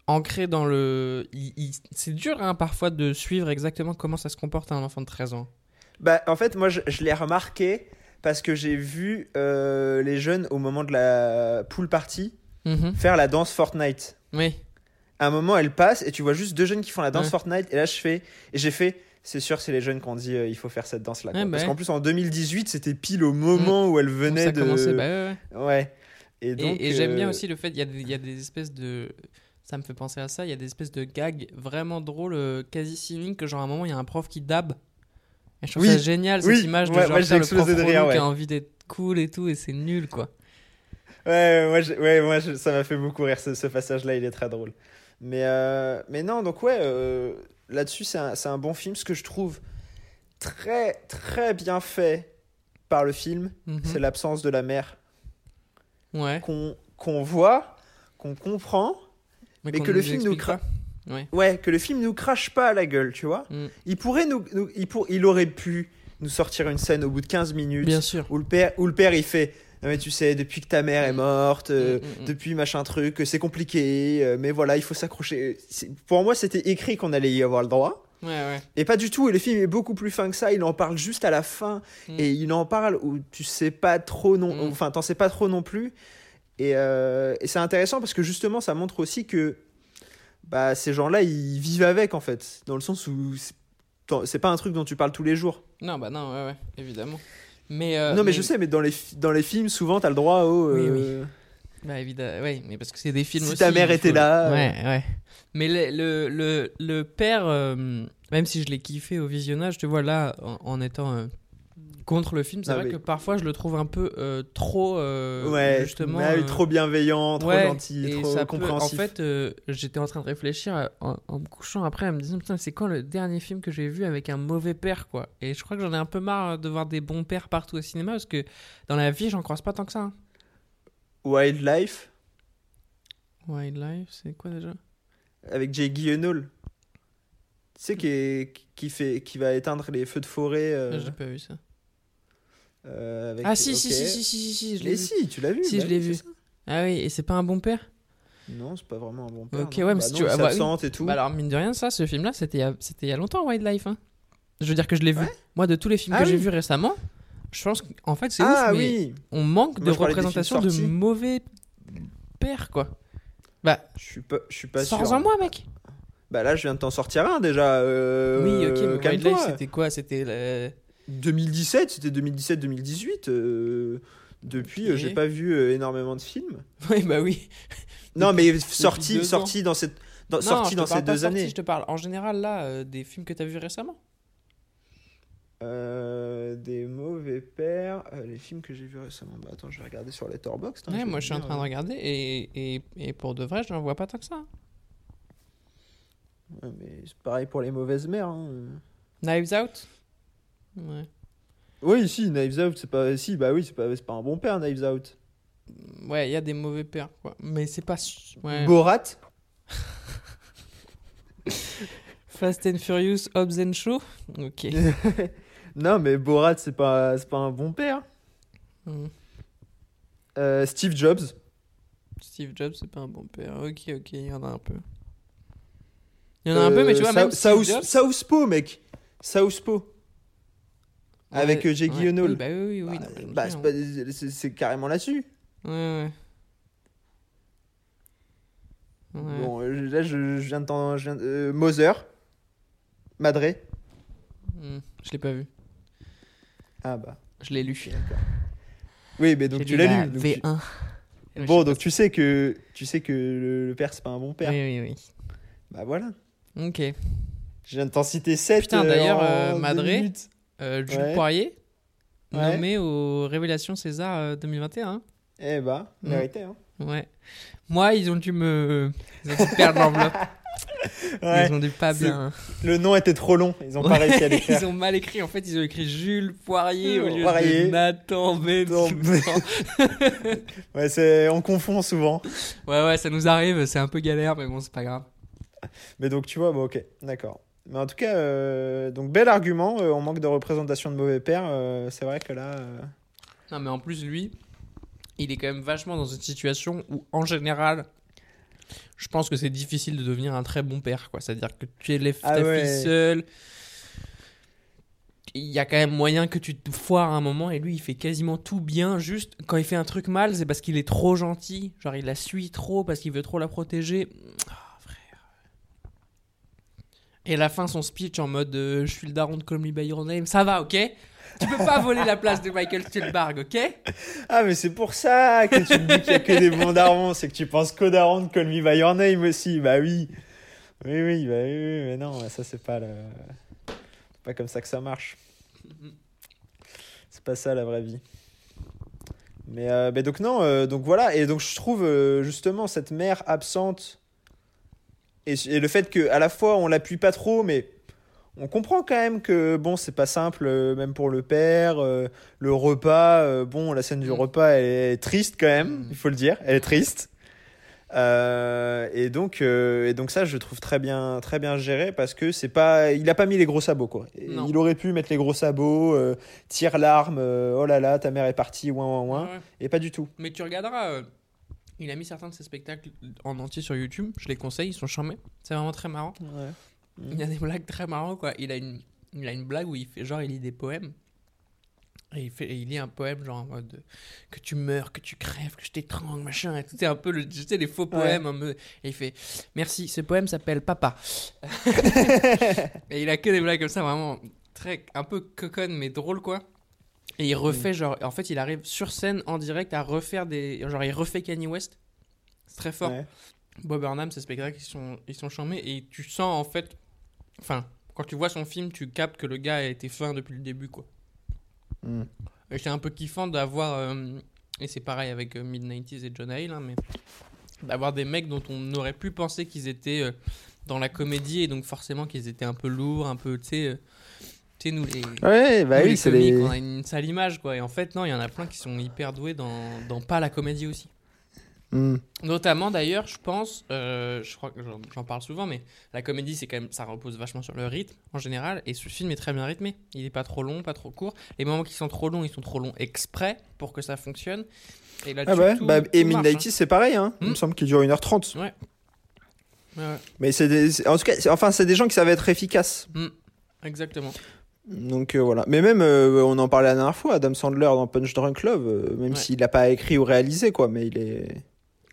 ancrés dans le. ils- ils- C'est dur, hein, parfois, de suivre exactement comment ça se comporte un enfant de 13 ans. Bah, en fait, moi, je, je l'ai remarqué parce que j'ai vu euh, les jeunes au moment de la pool party Mhm. faire la danse Fortnite. Oui. À un moment, elle passe et tu vois juste deux jeunes qui font la danse Ouais. Fortnite. Et là, je fais. Et j'ai fait. C'est sûr, c'est les jeunes qui ont dit euh, il faut faire cette danse-là. Ouais, bah Parce ouais. qu'en plus, en 2018, c'était pile au moment où elle venait ça de. commençait, bah ouais, ouais. Ouais. Et Et, donc. et j'aime bien euh, aussi le fait, il y, a des- il y a des espèces de. Ça me fait penser à ça, il y a des espèces de gags vraiment drôles, euh, quasi cyniques, que genre à un moment, il y a un prof qui dab. Et je trouve Oui. ça génial, cette Oui. image de Ouais, genre putain, le prof de rire, relou qui ouais. a envie d'être cool et tout, et c'est nul, quoi. Ouais, moi, j'ai- ouais, moi je- ça m'a fait beaucoup rire ce, ce passage-là, il est très drôle. Mais, euh, mais non, donc ouais, euh, là-dessus, c'est un, un bon film. Ce que je trouve très, très bien fait par le film, Mhm. c'est l'absence de la mère Ouais. qu'on voit, qu'on comprend. Mais que le film nous explique cra- pas. Ouais. Ouais, que le film nous crache pas à la gueule, tu vois. Mm. Il pourrait nous, nous- il, pour, il aurait pu nous sortir une scène au bout de 15 minutes Bien sûr. où le père, où le père il fait Non, mais tu sais, depuis que ta mère est Mm. morte, euh, Mm, mm, depuis machin truc, c'est compliqué, euh, mais voilà, il faut s'accrocher. Pour moi, c'était écrit qu'on allait y avoir le droit. Ouais, ouais. Et pas du tout, et le film est beaucoup plus fin que ça, il en parle juste à la fin, et il en parle où tu sais pas trop non, enfin t'en sais pas trop non plus, et, euh, et c'est intéressant parce que justement ça montre aussi que bah, ces gens-là ils vivent avec en fait, dans le sens où c'est pas un truc dont tu parles tous les jours. Non, bah non, ouais, ouais, évidemment. Mais, euh, non mais, je sais, mais dans les, dans les films souvent t'as le droit au... Oui, euh, Bah évidemment, ouais, mais parce que c'est des films Si aussi. ta mère était faut- là, euh. Ouais, ouais. Mais le, le, le, le père, euh, même si je l'ai kiffé au visionnage, tu vois, là, en, en étant contre le film, c'est Ah vrai que parfois je le trouve un peu euh, trop. euh, ouais, justement. ouais, euh, trop bienveillant, trop ouais, gentil, et trop ça peut- compréhensif. en fait, j'étais en train de réfléchir à- en, en me couchant après, en me disant, putain, c'est quand le dernier film que j'ai vu avec un mauvais père, quoi? Et je crois que j'en ai un peu marre de voir des bons pères partout au cinéma, parce que dans la vie, j'en croise pas tant que ça. hein. Wildlife, Wildlife, c'est quoi déjà? Avec Jay Gyllenhaal. Tu sais, qui, est- qui, fait, qui va éteindre les feux de forêt. euh, J'ai pas vu ça. Euh, avec- Ah si, si, ok. si, si, si, si, si, je l'ai vu. si, tu l'as vu Si, bah je l'ai oui, vu. ça. Ah oui, et c'est pas un bon père? Non, c'est pas vraiment un bon père. Ok, non. ouais, mais Bah si non, tu- ah bah et tout. Bah alors, mine de rien, ça, ce film-là, c'était il y a- c'était il y a longtemps, Wildlife. Hein. Je veux dire que je l'ai vu. Ouais. Moi, de tous les films Ah que j'ai vus récemment, je pense qu'en fait, c'est ah ouf, mais oui, on manque Moi, de représentation de mauvais pères, quoi. Bah, je suis pas, je suis pas sûr. sors-en moi, mec Bah là, je viens de t'en sortir un déjà. euh, oui, ok, mais. Wildlife, c'était quoi? C'était. le- 2017, c'était 2017-2018. euh, depuis, euh, Ok. j'ai pas vu euh, énormément de films. Oui, bah oui. Non, mais sorti, sorti dans cette, dans, Non, sorti dans ces deux sorti, années. Je te parle en général là euh, des films que t'as vus récemment. Euh, des mauvais pères, euh, les films que j'ai vus récemment. Bah attends, je vais regarder sur Letterboxd. hein, Ouais, moi je suis en train de euh. regarder et, et, et pour de vrai, je n'en vois pas tant que ça. Ouais, mais c'est pareil pour les mauvaises mères. hein. Knives Out Ouais. Oui, si, Knives Out, c'est pas. Si, bah oui, c'est pas, pas un bon père, Knives Out. Ouais, il y a des mauvais pères, quoi. Mais c'est pas. Ouais. Borat Fast and Furious, Hobbs and Shaw Ok. Non, mais Borat, c'est pas, pas un bon père. Hmm. Euh, Steve Jobs. Steve Jobs, c'est pas un bon père. Ok, ok, il y en a un peu. Il y en a un peu, mais tu vois, Euh, même South- South-. Southpaw, mec. Southpaw. Avec Ouais, euh, ouais. Gyllenhaal. Oui, bah oui, oui, oui. Bah, bah, c'est carrément là-dessus. Ouais, ouais. Ouais. Bon, euh, là, je, je viens de t'en. euh, Moser. Madre. Hmm, Je l'ai pas vu. Ah bah. Je l'ai lu. Oui, mais donc J'ai tu l'as la lu. donc tu- V1. Et Bon, donc tu sais que tu sais que le, le père c'est pas un bon père. Oui, oui, Bah voilà. oui. Ok. Je viens de t'en citer 7 Putain, d'ailleurs, euh, Madré, Euh, Jules Ouais. Poirier, Ouais. nommé aux Révélations César euh, 2021. Eh bah, Mm. vérité. Hein. Ouais. Moi, ils ont dû me. Ils ont dû perdre l'enveloppe. Ouais. Ils ont dû pas bien. Le nom était trop long. Ils ont pas réussi à l'écrire. Ils ont mal écrit. En fait, ils ont écrit Jules Poirier au lieu Poirier. de Nathan. Ouais, c'est on confond souvent. Ouais, ouais, ça nous arrive. C'est un peu galère, mais bon, c'est pas grave. Mais donc tu vois, bon, ok, d'accord. Mais en tout cas, euh, donc bel argument. euh, on manque de représentation de mauvais père. euh, c'est vrai que là. Non, mais en plus, lui, il est quand même vachement dans une situation où, en général, je pense que c'est difficile de devenir un très bon père. quoi. C'est-à-dire que tu élèves Ah ta ouais. fille seule. Il y a quand même moyen que tu te foires à un moment et lui il fait quasiment tout bien. Juste quand il fait un truc mal, c'est parce qu'il est trop gentil. Genre il la suit trop parce qu'il veut trop la protéger. Et la fin, son speech en mode euh, Je suis le daron de Call Me By Your Name, ça va, ok? Tu peux pas voler la place de Michael Stuhlbarg, ok? Ah, mais c'est pour ça que tu me dis qu'il y a que des bons darons. C'est que tu penses qu'au daron de Call Me By Your Name aussi. Bah oui. Oui, oui, bah oui, mais non, ça c'est pas le. Pas comme ça que ça marche. C'est pas ça la vraie vie. Mais, euh, mais donc non, euh, donc voilà, et donc je trouve justement cette mère absente et, et le fait que à la fois on l'appuie pas trop, mais on comprend quand même que bon c'est pas simple, euh, même pour le père, euh, le repas, euh, bon la scène du Mm. repas elle est triste quand même, Mm. il faut le dire, elle est triste. Et donc et donc ça je trouve très bien très bien géré parce que c'est pas il a pas mis les gros sabots quoi. Non. Il aurait pu mettre les gros sabots, tire l'arme, oh là là ta mère est partie, ouin ouin ouin, Ouais, et pas du tout. Mais tu regarderas, il a mis certains de ses spectacles en entier sur YouTube. Je les conseille, ils sont charmés. C'est vraiment très marrant. Il y a des blagues très marrantes, quoi. Il a une, il a une blague où il fait genre, il lit des poèmes. Et il, fait, et il lit un poème genre en mode que tu meurs, que tu crèves, que je t'étrangle, machin. Et tout est un peu, le, tu sais, les faux poèmes. et il fait Merci, ce poème s'appelle Papa. et il a que des blagues comme ça, vraiment très, un peu coconne, mais drôle, quoi. Et il refait, genre, en fait, il arrive sur scène en direct à refaire des. Genre, il refait Kanye West. C'est très fort. Ouais. Bob Burnham, ses spectacles, ils sont, ils sont charmés et tu sens en fait. Enfin, quand tu vois son film, tu captes que le gars a été fin depuis le début, quoi. Mm. Et c'est un peu kiffant d'avoir. euh, et c'est pareil avec euh, Mid-90s et John Hale, hein, mais. D'avoir des mecs dont on aurait pu penser qu'ils étaient euh, dans la comédie et donc forcément qu'ils étaient un peu lourds, un peu. Tu sais. Tu sais, nous les. Ouais, bah nous, oui, les c'est comiques, les. on a une sale image, quoi. Et en fait, non, il y en a plein qui sont hyper doués dans, dans pas la comédie aussi. Mm. Notamment d'ailleurs, je pense, euh, je crois que j'en- parle souvent, mais la comédie, c'est quand même, ça repose vachement sur le rythme en général, et ce film est très bien rythmé. Il est pas trop long, pas trop court. Les moments qui sont trop longs, ils sont trop longs exprès pour que ça fonctionne. Et là, Ah ouais, tout, bah, et tout marche, Midnight c'est pareil, hein. Il me semble qu'il dure 1h30. hein. Ouais, ouais, Mais c'est en tout cas, enfin, c'est des gens qui savent être efficaces. exactement. Donc euh, voilà. Mais même, euh, on en parlait la dernière fois, Adam Sandler dans Punch Drunk Love, euh, même Ouais. s'il n'a pas écrit ou réalisé, quoi, mais il est,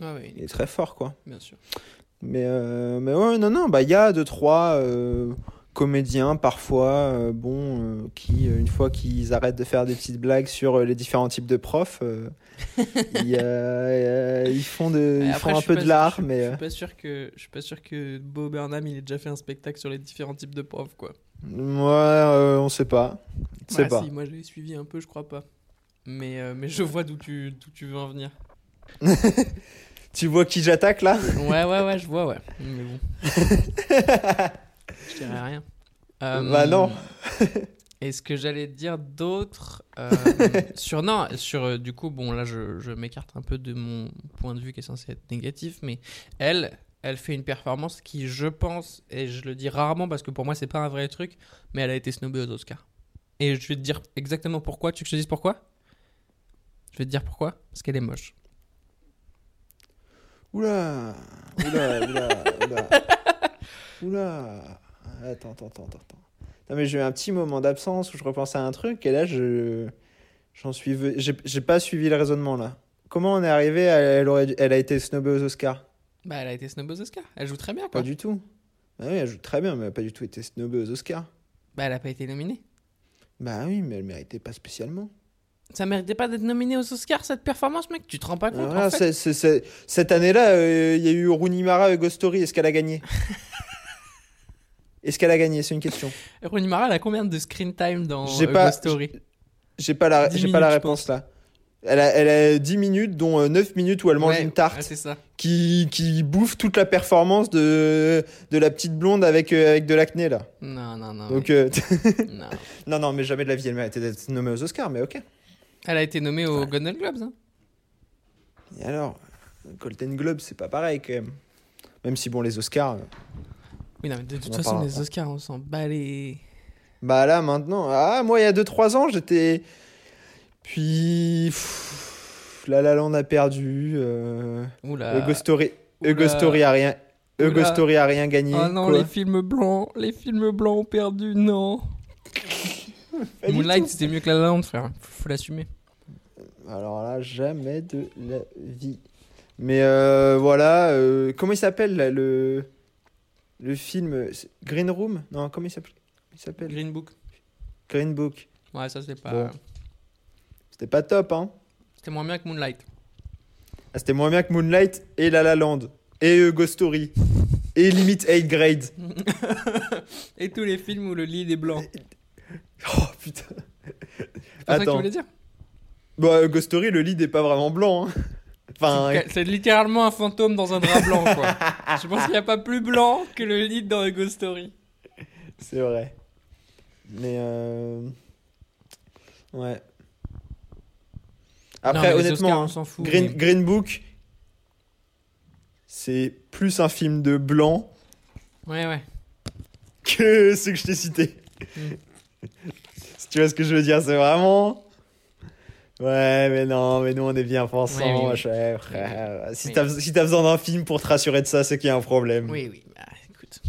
Ouais, ouais, il est très fort, quoi. bien sûr. Mais, mais ouais, non, non, bah il y a deux, trois comédiens parfois, bon, qui, une fois qu'ils arrêtent de faire des petites blagues sur les différents types de profs, ils, ils font, de, ils après, font un peu de l'art, je- mais. Je suis pas sûr que je suis pas sûr que Bo Burnham il ait déjà fait un spectacle sur les différents types de profs quoi. Ouais, euh, on sait pas. Sait Ouais, pas. si, moi j'ai suivi un peu, je crois pas. Mais euh, mais je vois d'où tu d'où tu veux en venir. Tu vois qui j'attaque là? Ouais ouais ouais, je vois ouais. Mais bon. je dirais rien. Euh, Bah non. Et ce que j'allais te dire d'autre sur non sur du coup bon là je, je m'écarte un peu de mon point de vue qui est censé être négatif mais elle elle fait une performance qui je pense et je le dis rarement parce que pour moi c'est pas un vrai truc mais elle a été snobée aux Oscars et je vais te dire exactement pourquoi tu veux que je te dise pourquoi? Je vais te dire pourquoi? Parce qu'elle est moche Oula, oula, oula, oula. Oula. Attends, attends, attends, attends. Non, mais j'ai eu un petit moment d'absence où je repensais à un truc et là, je. J'en suis. J'ai pas suivi le raisonnement là. Comment on est arrivé à- elle, aurait elle a été snobée aux Oscars? Bah elle a été snobée aux Oscars elle joue très bien Pas quoi du tout. Bah oui, elle joue très bien, mais elle a pas du tout été snobée aux Oscars. bah elle a pas été nominée Bah oui, mais elle méritait pas spécialement. ça méritait pas d'être nominée aux Oscars cette performance mec? Tu te rends pas compte en fait? c'est- c'est- c'est- cette année-là, euh, il y a eu Rooney Mara et Ghost Story. Est-ce qu'elle a gagné? Est-ce qu'elle a gagné? C'est une question. Rooney Mara elle a combien de screen time dans euh, pas- Ghost Story? J'ai pas la, 10 j'ai pas la réponse là. Elle a, elle a 10 minutes, dont euh, 9 minutes où elle mange Ouais, une tarte ouais, c'est ça. qui, qui bouffe toute la performance de, de la petite blonde avec, euh, avec de l'acné là. Non, non, non. Donc, euh, non. non, non, mais jamais de la vie elle méritait d'être nommée aux Oscars, mais ok. Elle a été nommée aux Golden Globes. Hein. Et alors, Golden Globe, c'est pas pareil quand même. Même si, bon, les Oscars. euh, Oui, non, mais de toute façon, les. Oscars, on s'en bat les. Bah là, maintenant. Ah, moi, il y a 2-3 ans, j'étais. Puis. pff, La La Land a perdu. Euh... Oula. Hugo Story. Hugo Story a rien. Oula. Story a rien gagné. Oh non, quoi. les films blancs. Les films blancs ont perdu, non. Moonlight, c'était mieux que La La Land, frère. Faut, faut l'assumer. Alors là, jamais de la vie. Mais euh, voilà, euh, comment il s'appelle là, le le film c'est Green Room? Non, comment il s'appelle? Il s'appelle? Green Book. Green Book. Ouais, ça, c'était pas. Bon. C'était pas top, hein C'était moins bien que Moonlight. Ah, C'était moins bien que Moonlight et La La Land et Hugo Story et Limit 8 Grade. Et tous les films où le lead est blanc. Oh putain. C'est pas ça que tu Attends. voulais dire? Bah Hugo Story, le lead est pas vraiment blanc. hein. Enfin, C'est- C'est littéralement un fantôme dans un drap blanc, quoi. Je pense qu'il n'y a pas plus blanc que le lead dans Ghost Story. C'est vrai. Mais euh... ouais. Après, honnêtement, Oscars, hein, fout. Green, mais- Green Book, c'est plus un film de blanc Ouais, ouais. que ce que je t'ai cité. Mm. si tu vois ce que je veux dire, c'est vraiment. Ouais, mais non, mais nous on est bien pensants, Oui, oui, frère. Si t'as besoin d'un film pour te rassurer de ça, c'est qu'il y a un problème. Oui, oui. Bah, écoute.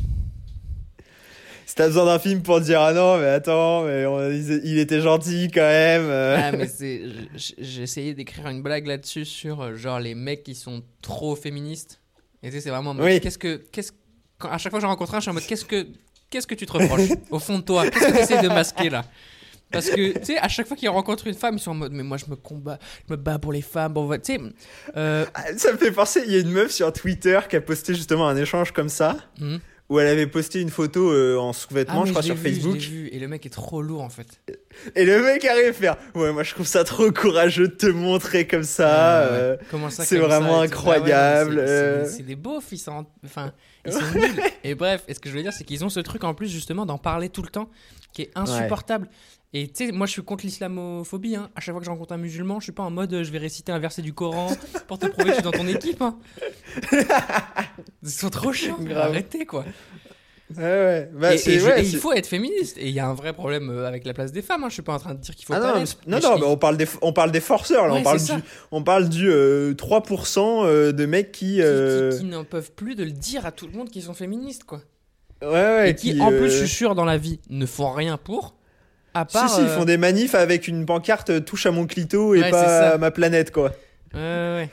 Si t'as besoin d'un film pour te dire ah non, mais attends, mais on- il était gentil quand même. Ah, mais c'est. J'ai essayé d'écrire une blague là-dessus sur euh, genre les mecs qui sont trop féministes. Et tu sais, c'est vraiment. Oui. Qu'est-ce que. Qu'est-ce... Quand, à chaque fois que j'en rencontre un, je suis en mode qu'est-ce que. Qu'est-ce que tu te reproches au fond de toi? Qu'est-ce que tu essaies de masquer là? Parce que, tu sais, à chaque fois qu'ils rencontrent une femme, ils sont en mode, mais moi je me combats, je me bats pour les femmes. Bon, tu sais, euh, Ah, Ça me fait penser, il y a une meuf sur Twitter qui a posté justement un échange comme ça, hmm. Où elle avait posté une photo euh, en Ah, sous-vêtements, mais je crois, sur vu, Facebook. vu. Et le mec est trop lourd en fait. Et le mec arrive à faire Ouais, moi je trouve ça trop courageux de te montrer comme ça. Ah, ouais. euh, Comment ça, c'est ça vraiment incroyable, Ah ouais, c'est- euh. c'est des- beaufs, ils sont. Enfin, ils sont nuls. Et bref, et ce que je veux dire, c'est qu'ils ont ce truc en plus, justement, d'en parler tout le temps, qui est insupportable. Et tu sais, moi je suis contre l'islamophobie. Hein. À chaque fois que je rencontre un musulman, je suis pas en mode euh, je vais réciter un verset du Coran pour te prouver que je suis dans ton équipe. Hein. Ils sont trop chiants. Grave. Arrêtez quoi. Ouais, ouais. Bah, et, c'est- et je- ouais, et il faut être féministe. Et il y a un vrai problème euh, avec la place des femmes. Hein. Je suis pas en train de dire qu'il faut Ah pas non, l'être. non, Mais non, je- mais on parle des, on parle des forceurs là, on, parle du, on parle du euh, 3% euh, de mecs qui. qui, euh, qui- qui n'en peuvent plus de le dire à tout le monde qu'ils sont féministes quoi. Ouais, ouais, et qui, en plus, je suis sûr, dans la vie, ne font rien pour. À part. Si, si, ils euh, font des manifs avec une pancarte euh, touche à mon clito et Ouais, pas à ma planète, quoi. Ouais, ouais.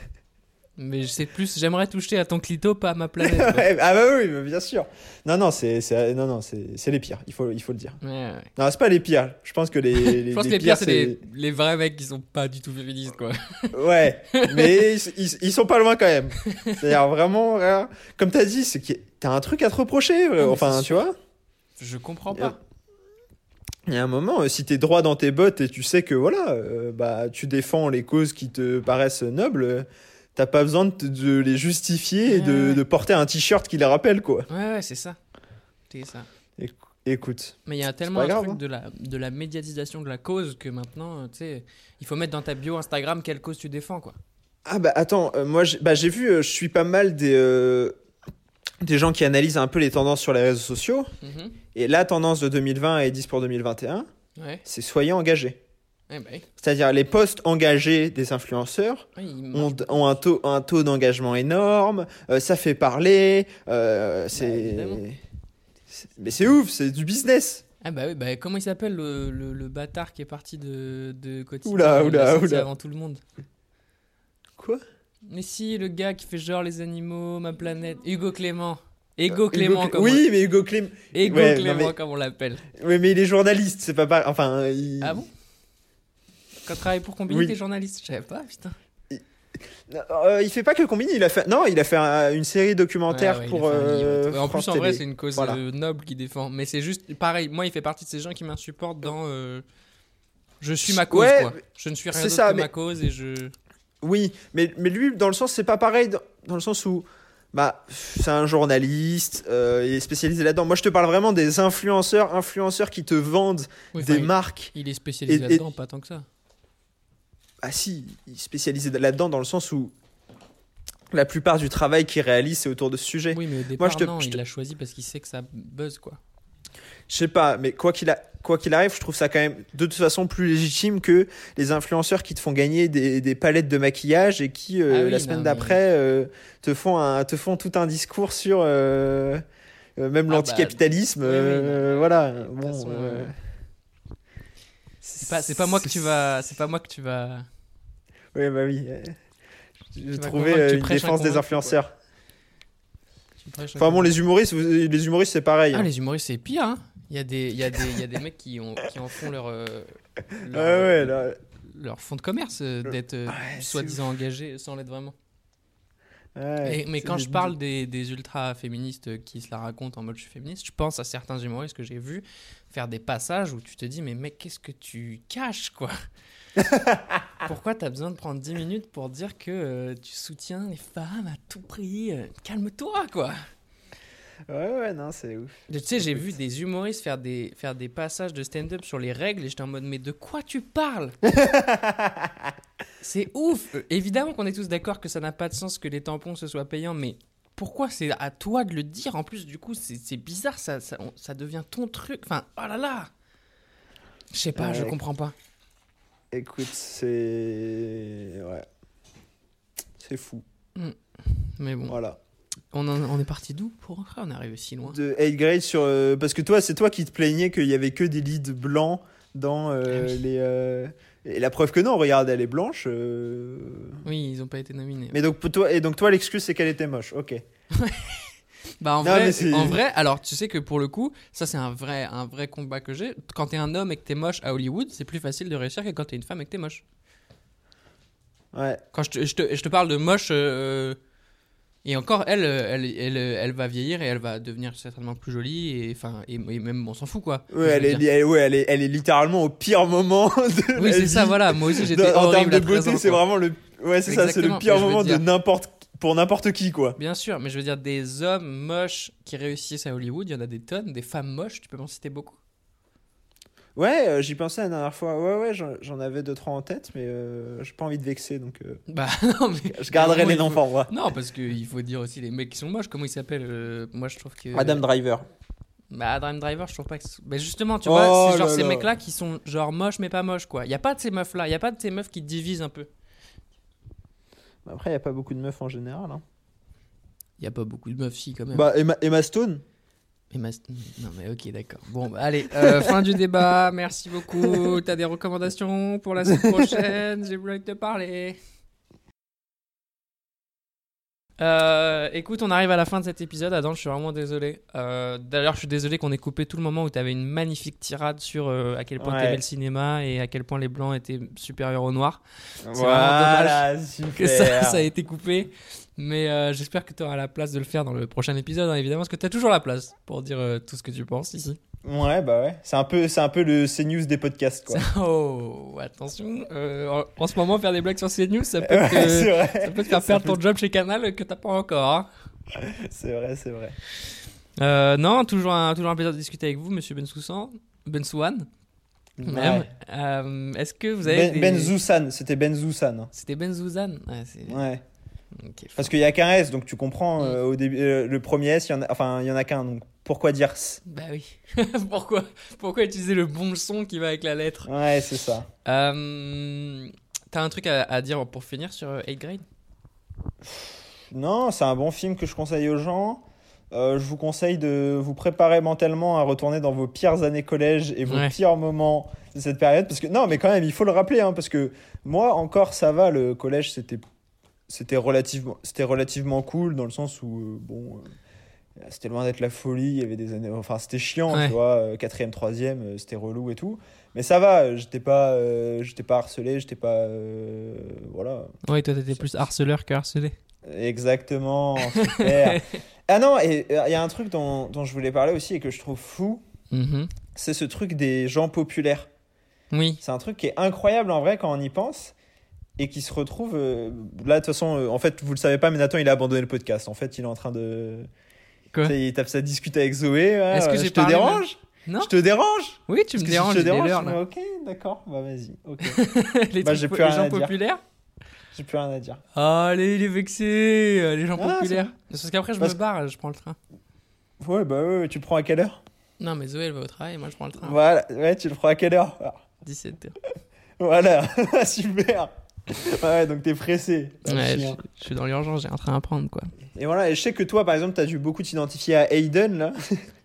Mais c'est plus, j'aimerais toucher à ton clito, pas à ma planète. ah bah oui, bien sûr. Non, non, c'est c'est- non, non, c'est c'est les pires. Il faut, il faut le dire. Ouais, ouais. Non, c'est pas les pires. Je pense que les, les, Je pense que les pires, c'est les, les vrais mecs qui sont pas du tout féministes, quoi. Ouais, mais ils, ils- ils sont pas loin quand même. C'est-à-dire vraiment, euh, comme t'as dit, c'est que t'as un truc à te reprocher. euh, mais enfin, tu vois. Je comprends pas. Il y a un moment, euh, si t'es droit dans tes bottes et tu sais que voilà, euh, bah tu défends les causes qui te paraissent nobles, euh, t'as pas besoin de, te- de les justifier et de, Ouais. de porter un t-shirt qui les rappelle quoi. Ouais, ouais, c'est ça. C'est ça. Écoute, Mais il y a tellement un grave, truc hein. de, la, de la médiatisation de la cause que maintenant, tu sais, il faut mettre dans ta bio Instagram quelle cause tu défends, quoi. ah bah attends, euh, moi j'ai bah, vu, euh, je suis pas mal des des gens qui analysent un peu les tendances sur les réseaux sociaux Mhm. et la tendance de 2020 et 10 pour 2021, Ouais. c'est soyez engagés. Bah, oui. C'est-à-dire les posts engagés des influenceurs Ouais, ont, un taux, un taux d'engagement énorme, euh, ça fait parler, euh, c'est... Bah, c'est- mais c'est ouf, c'est du business. Ah bah oui, bah comment il s'appelle le, le, le bâtard qui est parti de, de Oula, oula, oula. avant tout le monde? Quoi? Mais si, le gars qui fait genre les animaux, ma planète. Hugo Clément. Ego Clément, Hugo comme Oui, mais Hugo Clément. Ego ouais, non, Clément, mais- comme on l'appelle. Oui, mais il est journaliste, c'est pas pareil. Enfin, il... Ah bon? Quand tu travailles pour Combini, Oui. t'es journaliste? Je savais pas, putain. Euh, il fait pas que Combini, il a fait. Non, il a fait un- une série documentaire ouais, pour. euh. Ouais, en plus, en vrai, c'est une cause Voilà. euh, noble qu'il défend. Mais c'est juste, pareil, moi, il fait partie de ces gens qui m'insupportent dans. euh, je suis ma cause, quoi. Je ne suis rien d'autre que mais- ma cause et je. Oui, mais, mais lui, dans le sens, c'est pas pareil, dans, dans le sens où. Bah, c'est un journaliste, euh, il est spécialisé là-dedans. Moi, je te parle vraiment des influenceurs, influenceurs qui te vendent Oui, des il- marques. Il est spécialisé là-dedans, pas tant que ça. Ah si, il est spécialisé là-dedans dans le sens où la plupart du travail qu'il réalise, c'est autour de ce sujet. Oui, mais au départ, je te- non, je il l'a choisi parce qu'il sait que ça buzz, quoi. Je sais pas, mais quoi qu'il a- quoi qu'il arrive, je trouve ça quand même de toute façon plus légitime que les influenceurs qui te font gagner des, des palettes de maquillage et qui euh, Ah oui, la semaine mais- d'après euh, te font un, te font tout un discours sur euh, même Ah bah, l'anticapitalisme. oui, oui, voilà. Bon, façon, C'est pas, c'est pas moi que tu vas. C'est pas moi que tu vas. Oui, bah oui. J'ai trouvé une un défense des influenceurs. Enfin bon, les humoristes, les humoristes, c'est pareil. Ah, hein. les humoristes, c'est pire, hein. Il y a des, il y a des, il y a des mecs qui, ont, qui en font leur, euh, leur, Ah ouais, là. leur fond de commerce euh, d'être euh, Ouais, c'est soi-disant engagé sans l'être vraiment. Ouais, Et- mais quand je parle des, des ultra-féministes qui se la racontent en mode je suis féministe, je pense à certains humoristes que j'ai vus faire des passages où tu te dis mais mec, qu'est-ce que tu caches quoi? Pourquoi t'as besoin de prendre 10 minutes pour dire que euh, tu soutiens les femmes à tout prix Euh, Calme-toi quoi. Ouais, ouais, non, c'est ouf. Tu sais, j'ai vu des humoristes faire des, faire des passages de stand-up sur les règles et j'étais en mode mais de quoi tu parles? C'est ouf. Euh, Évidemment qu'on est tous d'accord que ça n'a pas de sens que les tampons se soient payants, mais pourquoi c'est à toi de le dire? En plus, du coup, c'est bizarre, ça, ça, on- ça devient ton truc. Enfin, oh là là! Je sais pas, je comprends pas. Écoute, c'est. Ouais. C'est fou. Mais bon, Voilà. on, en- on est parti d'où pour on est arrivé si loin De 8 grade sur. euh, parce que toi, c'est toi qui te plaignais qu'il y avait que des leads blancs dans euh, Ah oui. les. euh, Et la preuve que non, regarde, elle est blanche. Oui, ils ont pas été nominés. Mais donc, toi, et donc toi, l'excuse, c'est qu'elle était moche. Ok. Bah en, Non, vrai, en vrai, alors tu sais que pour le coup, ça c'est un vrai, un vrai combat que j'ai. Quand t'es un homme et que t'es moche à Hollywood, c'est plus facile de réussir que quand t'es une femme et que t'es moche. Ouais. Quand je te, je te, je te parle de moche, euh, et encore, elle, elle, elle, elle va vieillir et elle va devenir certainement plus jolie, et, enfin, et, et même on s'en fout quoi. Ouais, elle est, elle, ouais, elle, est, elle est littéralement au pire moment de Oui, c'est ça, voilà. Moi aussi j'étais Dans- en termes horrible de beauté, 13 ans, c'est vraiment le. Ouais, c'est ça, c'est le pire moment de n'importe pour n'importe qui, quoi. Bien sûr, mais je veux dire, des hommes moches qui réussissent à Hollywood, il y en a des tonnes. Des femmes moches, tu peux m'en citer beaucoup? Ouais, euh, j'y pensais la dernière fois. Ouais, ouais, j'en avais deux trois en tête, mais euh, j'ai pas envie de vexer, donc euh, Bah non, mais. je garderai les il faut- enfants, moi. Non, parce qu'il faut dire aussi les mecs qui sont moches. Comment ils s'appellent euh, Moi, je trouve que. Adam Driver. Bah, Adam Driver, je trouve pas que. c'est- Bah, justement, tu Oh vois, c'est genre là ces là. mecs-là qui sont genre moches mais pas moches, quoi. Y a pas de ces meufs-là. Y a pas de ces meufs qui divisent un peu. Après, il y a pas beaucoup de meufs en général. Hein. Y a pas beaucoup de meufs, si, quand même. Bah, Emma, Emma Stone. Et ma- Non, mais ok, d'accord. Bon, bah, allez, euh, fin du débat. Merci beaucoup. T'as des recommandations pour la semaine prochaine? J'ai voulu te parler. Euh, écoute, on arrive à la fin de cet épisode. Adam, je suis vraiment désolé. Euh, D'ailleurs, je suis désolé qu'on ait coupé tout le moment où tu avais une magnifique tirade sur euh, à quel point Ouais. t'aimais le cinéma et à quel point les blancs étaient supérieurs aux noirs. Voilà, Que ça, ça a été coupé. Mais euh, j'espère que tu auras la place de le faire dans le prochain épisode, hein, évidemment, parce que tu as toujours la place pour dire euh, tout ce que tu penses ici. Ouais, bah ouais. C'est un peu, c'est un peu le CNews des podcasts, quoi. Oh, attention. euh, en, en ce moment, faire des blagues sur CNews, ça peut, Ouais, te, ça peut te faire perdre ton job chez Canal que t'as pas encore. hein. C'est vrai, c'est vrai. Euh, non, toujours un, toujours un plaisir de discuter avec vous, monsieur Bensoussan. Bensouane, même. Ouais. Euh, Est-ce que vous avez. Ben, des- Benzoussan, c'était Benzoussan. hein. C'était ouais, c'est- Ouais. Ok. Parce qu'il y a qu'un S, donc tu comprends. Mm. euh, au début, euh, le premier S, il y en a, enfin, il y en a qu'un. Donc pourquoi dire S? Bah oui. pourquoi, pourquoi utiliser le bon son qui va avec la lettre? Ouais, c'est ça. euh, T'as un truc à, à dire pour finir sur euh, 8 Grade? Non, c'est un bon film que je conseille aux gens. Je vous conseille de vous préparer mentalement à retourner dans vos pires années collège et vos Ouais. pires moments de cette période. Parce que, non, mais quand même, il faut le rappeler. hein, parce que moi, encore, ça va. Le collège, c'était, c'était, relativement, c'était relativement cool dans le sens où, euh, bon, euh, c'était loin d'être la folie. Il y avait des années. Enfin, c'était chiant, Ouais. tu vois. euh, Quatrième, troisième, c'était relou et tout. Mais ça va. J'étais pas, euh, j'étais pas harcelé. J'étais pas. euh, voilà. Ouais, toi t'étais plus harceleur que harcelé. Exactement, super. ah non, et il y a un truc dont, dont je voulais parler aussi et que je trouve fou, Mhm. c'est ce truc des gens populaires. Oui. C'est un truc qui est incroyable en vrai quand on y pense et qui se retrouve. euh, là, de toute façon, euh, en fait, vous le savez pas, mais Nathan, il a abandonné le podcast. En fait, il est en train de. Quoi Il tape sa discute avec Zoé. Est-ce que je te dérange Non Je te dérange Oui, tu me que si déranges, je te dérange, ok, d'accord, bah vas-y, ok. les, Bah, po- les rien gens à dire. populaires J'ai plus rien à dire. Ah, allez, il est vexé, euh, les gens Ah, populaires. Parce qu'après, je Parce me barre, je prends le train. Ouais, bah ouais, tu le prends à quelle heure? Non, mais Zoé, elle va au travail, moi, je prends le train. Voilà, ouais, tu le prends à quelle heure? Ah, 17h. Voilà, super. Ouais, donc t'es pressé. Ouais, je, chiant. je suis dans l'urgence, j'ai un train à prendre, quoi. Et voilà, et je sais que toi, par exemple, t'as dû beaucoup t'identifier à Aiden, là.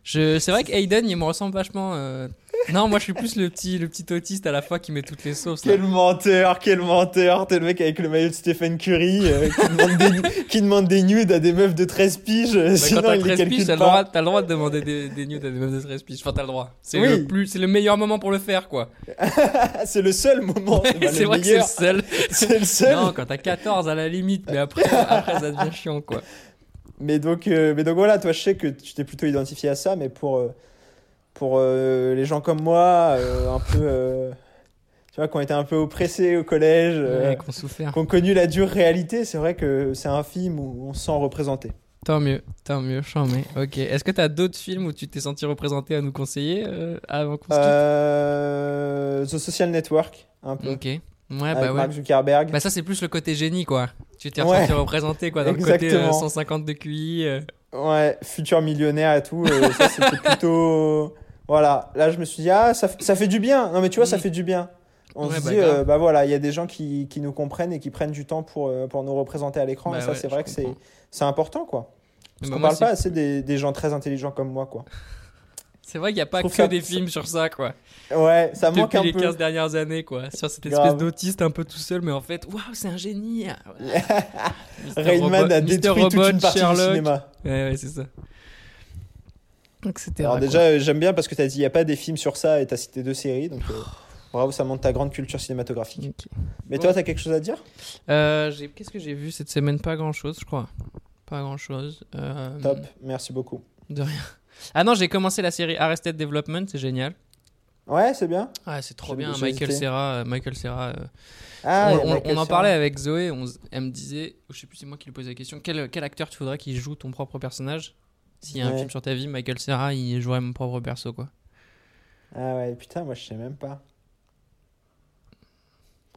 Je, c'est vrai qu'Aiden, il me ressemble vachement. euh, Non, moi, je suis plus le petit, le petit autiste à la fois qui met toutes les sauces. là. Quel menteur, quel menteur. T'es le mec avec le maillot de Stephen Curry euh, qui, demande des, qui demande des nudes à des meufs de 13 piges. Bah, sinon, quand il les 13 piges, t'as le, droit, t'as le droit de demander des, des nudes à des meufs de 13 piges. Enfin, t'as le droit. C'est, Oui. le, plus, c'est le meilleur moment pour le faire, quoi. c'est le seul moment. c'est vrai que c'est le seul. C'est le seul. Non, quand t'as 14 à la limite, mais après, après ça devient chiant, quoi. Mais donc, euh, mais donc voilà, toi, je sais que tu t'es plutôt identifié à ça, mais pour, euh, pour euh, les gens comme moi, euh, un peu. euh, tu vois, qui ont été un peu oppressés au collège, euh, Ouais, qu'on souffert. qui ont connu la dure réalité, c'est vrai que c'est un film où on se sent représenté. Tant mieux, tant mieux, mais Ok. Est-ce que t'as d'autres films où tu t'es senti représenté à nous conseiller euh, avant qu'on se Euh, The Social Network, un peu. Ok. Ouais, avec bah ouais. Mark Zuckerberg. Bah ça c'est plus le côté génie quoi. Tu t'es Ouais. représenté quoi dans le côté Exactement. euh, 150 de QI. Ouais, futur millionnaire et tout. ça, c'était plutôt. Voilà, là, je me suis dit, ah, ça, ça fait du bien. Non, mais tu vois, ça fait du bien. On Ouais, se bah, dit, euh, bah voilà, il y a des gens qui, qui nous comprennent et qui prennent du temps pour, euh, pour nous représenter à l'écran. Bah et ça, ouais, c'est vrai que c'est important, quoi. Parce Bah, qu'on parle pas assez des, des gens très intelligents comme moi, quoi. C'est vrai qu'il n'y a pas que ça- des films sur ça quoi. Ouais, ça manque Depuis un les peu. 15 dernières années quoi. Sur cette espèce d'autiste un peu tout seul mais en fait waouh c'est un génie. Rainman Robot- a détruit toute Robot, une partie Sherlock. du cinéma. Ouais ouais c'est ça. Alors déjà, euh, j'aime bien parce que tu as dit, il n'y a pas des films sur ça et tu as cité deux séries. Donc, euh, bravo, ça montre ta grande culture cinématographique. Mais toi, tu as quelque chose à dire? Euh, Qu'est-ce que j'ai vu cette semaine? Pas grand chose je crois. Pas grand chose. Top, merci beaucoup. De rien. Ah non j'ai commencé la série Arrested Development c'est génial. Ouais, c'est bien. Ah c'est trop bien Michael. Serra euh, Michael Serra. euh, Ah, on, on- Michael on en Cera. parlait avec Zoé, on, elle me disait, ou je sais plus si c'est moi qui lui posais la question, quel, quel acteur tu voudrais qui joue ton propre personnage? S'il y a un film sur ta vie, Michael Serra, il jouerait mon propre perso quoi. Ah ouais, putain, moi je sais même pas.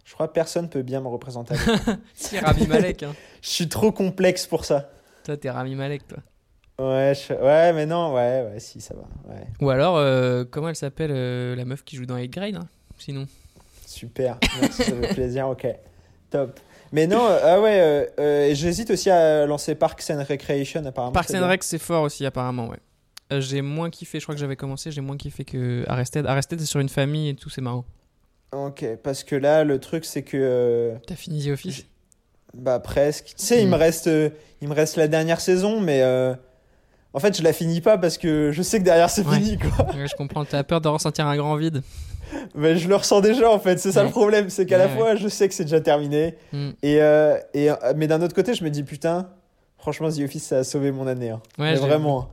Je crois que personne peut bien me représenter. Si Rami Malek, hein. je suis trop complexe pour ça. toi t'es Rami Malek toi. Ouais, je- ouais, mais non, ouais, ouais, si, ça va. Ouais, Ou alors, euh, comment elle s'appelle euh, la meuf qui joue dans 8 Grade hein, Sinon? super. Merci, ça fait plaisir, ok. Top. Mais non, euh, ah ouais, euh, euh, j'hésite aussi à lancer Parks and Recreation apparemment. Parks and. Rec c'est fort aussi apparemment ouais. J'ai moins kiffé, je crois que j'avais commencé, j'ai moins kiffé que Arrested. Arrested c'est sur une famille et tout, c'est marrant. Ok, parce que là, le truc, c'est que. T'as fini The Office? Bah presque. Tu sais, il me reste, euh, il me reste la dernière saison, mais euh, en fait, je la finis pas parce que je sais que derrière c'est Ouais. fini, quoi. Ouais, je comprends. T'as peur de ressentir un grand vide. Mais je le ressens déjà, en fait. C'est ça Ouais. le problème, c'est qu'à la Ouais, fois, je sais que c'est déjà terminé, Hmm. et, euh, et euh, mais d'un autre côté, je me dis putain, franchement, The Office, ça a sauvé mon année. hein. Mais vraiment.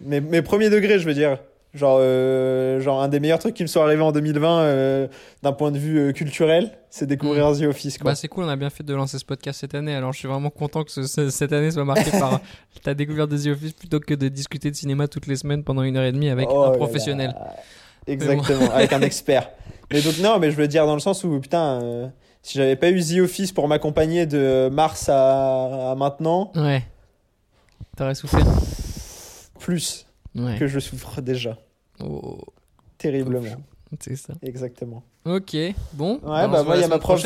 Mais, mais premier degré, je veux dire. Genre, euh, genre un des meilleurs trucs qui me sont arrivés en 2020 euh, d'un point de vue euh, culturel, c'est découvrir The Office. Quoi. Bah, c'est cool, on a bien fait de lancer ce podcast cette année. Alors, je suis vraiment content que ce- ce- cette année soit marquée par ta découverte de The Office plutôt que de discuter de cinéma toutes les semaines pendant une heure et demie avec Oh un là professionnel. là. Exactement, avec un expert. Mais donc, non, mais je veux dire dans le sens où, putain, euh, si j'avais pas eu The Office pour m'accompagner de mars à, à maintenant, Ouais. T'aurais souffert plus Ouais. que je souffre déjà. Oh, Terriblement. c'est ça. Exactement. Ok, bon. Ouais, bah, voit moi, il y a ma prof-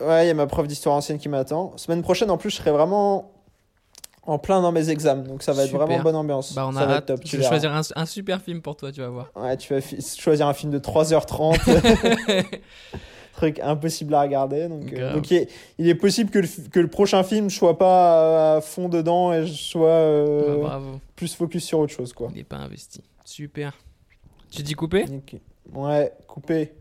Ouais, il y a ma prof d'histoire ancienne qui m'attend. Semaine prochaine, en plus, je serai vraiment en plein dans mes examens. Donc, ça va être vraiment bonne ambiance. Bah, on ça a va être top. Je vais verras. choisir un, un super film pour toi, tu vas voir. Ouais, tu vas choisir un film de 3h30. Truc impossible à regarder. Donc, euh, donc il, est, il est possible que le, f- que le prochain film je sois pas à fond dedans et je sois euh, Bah, plus focus sur autre chose. Quoi. Il est pas investi. Super. Tu dis couper? Ouais, coupé.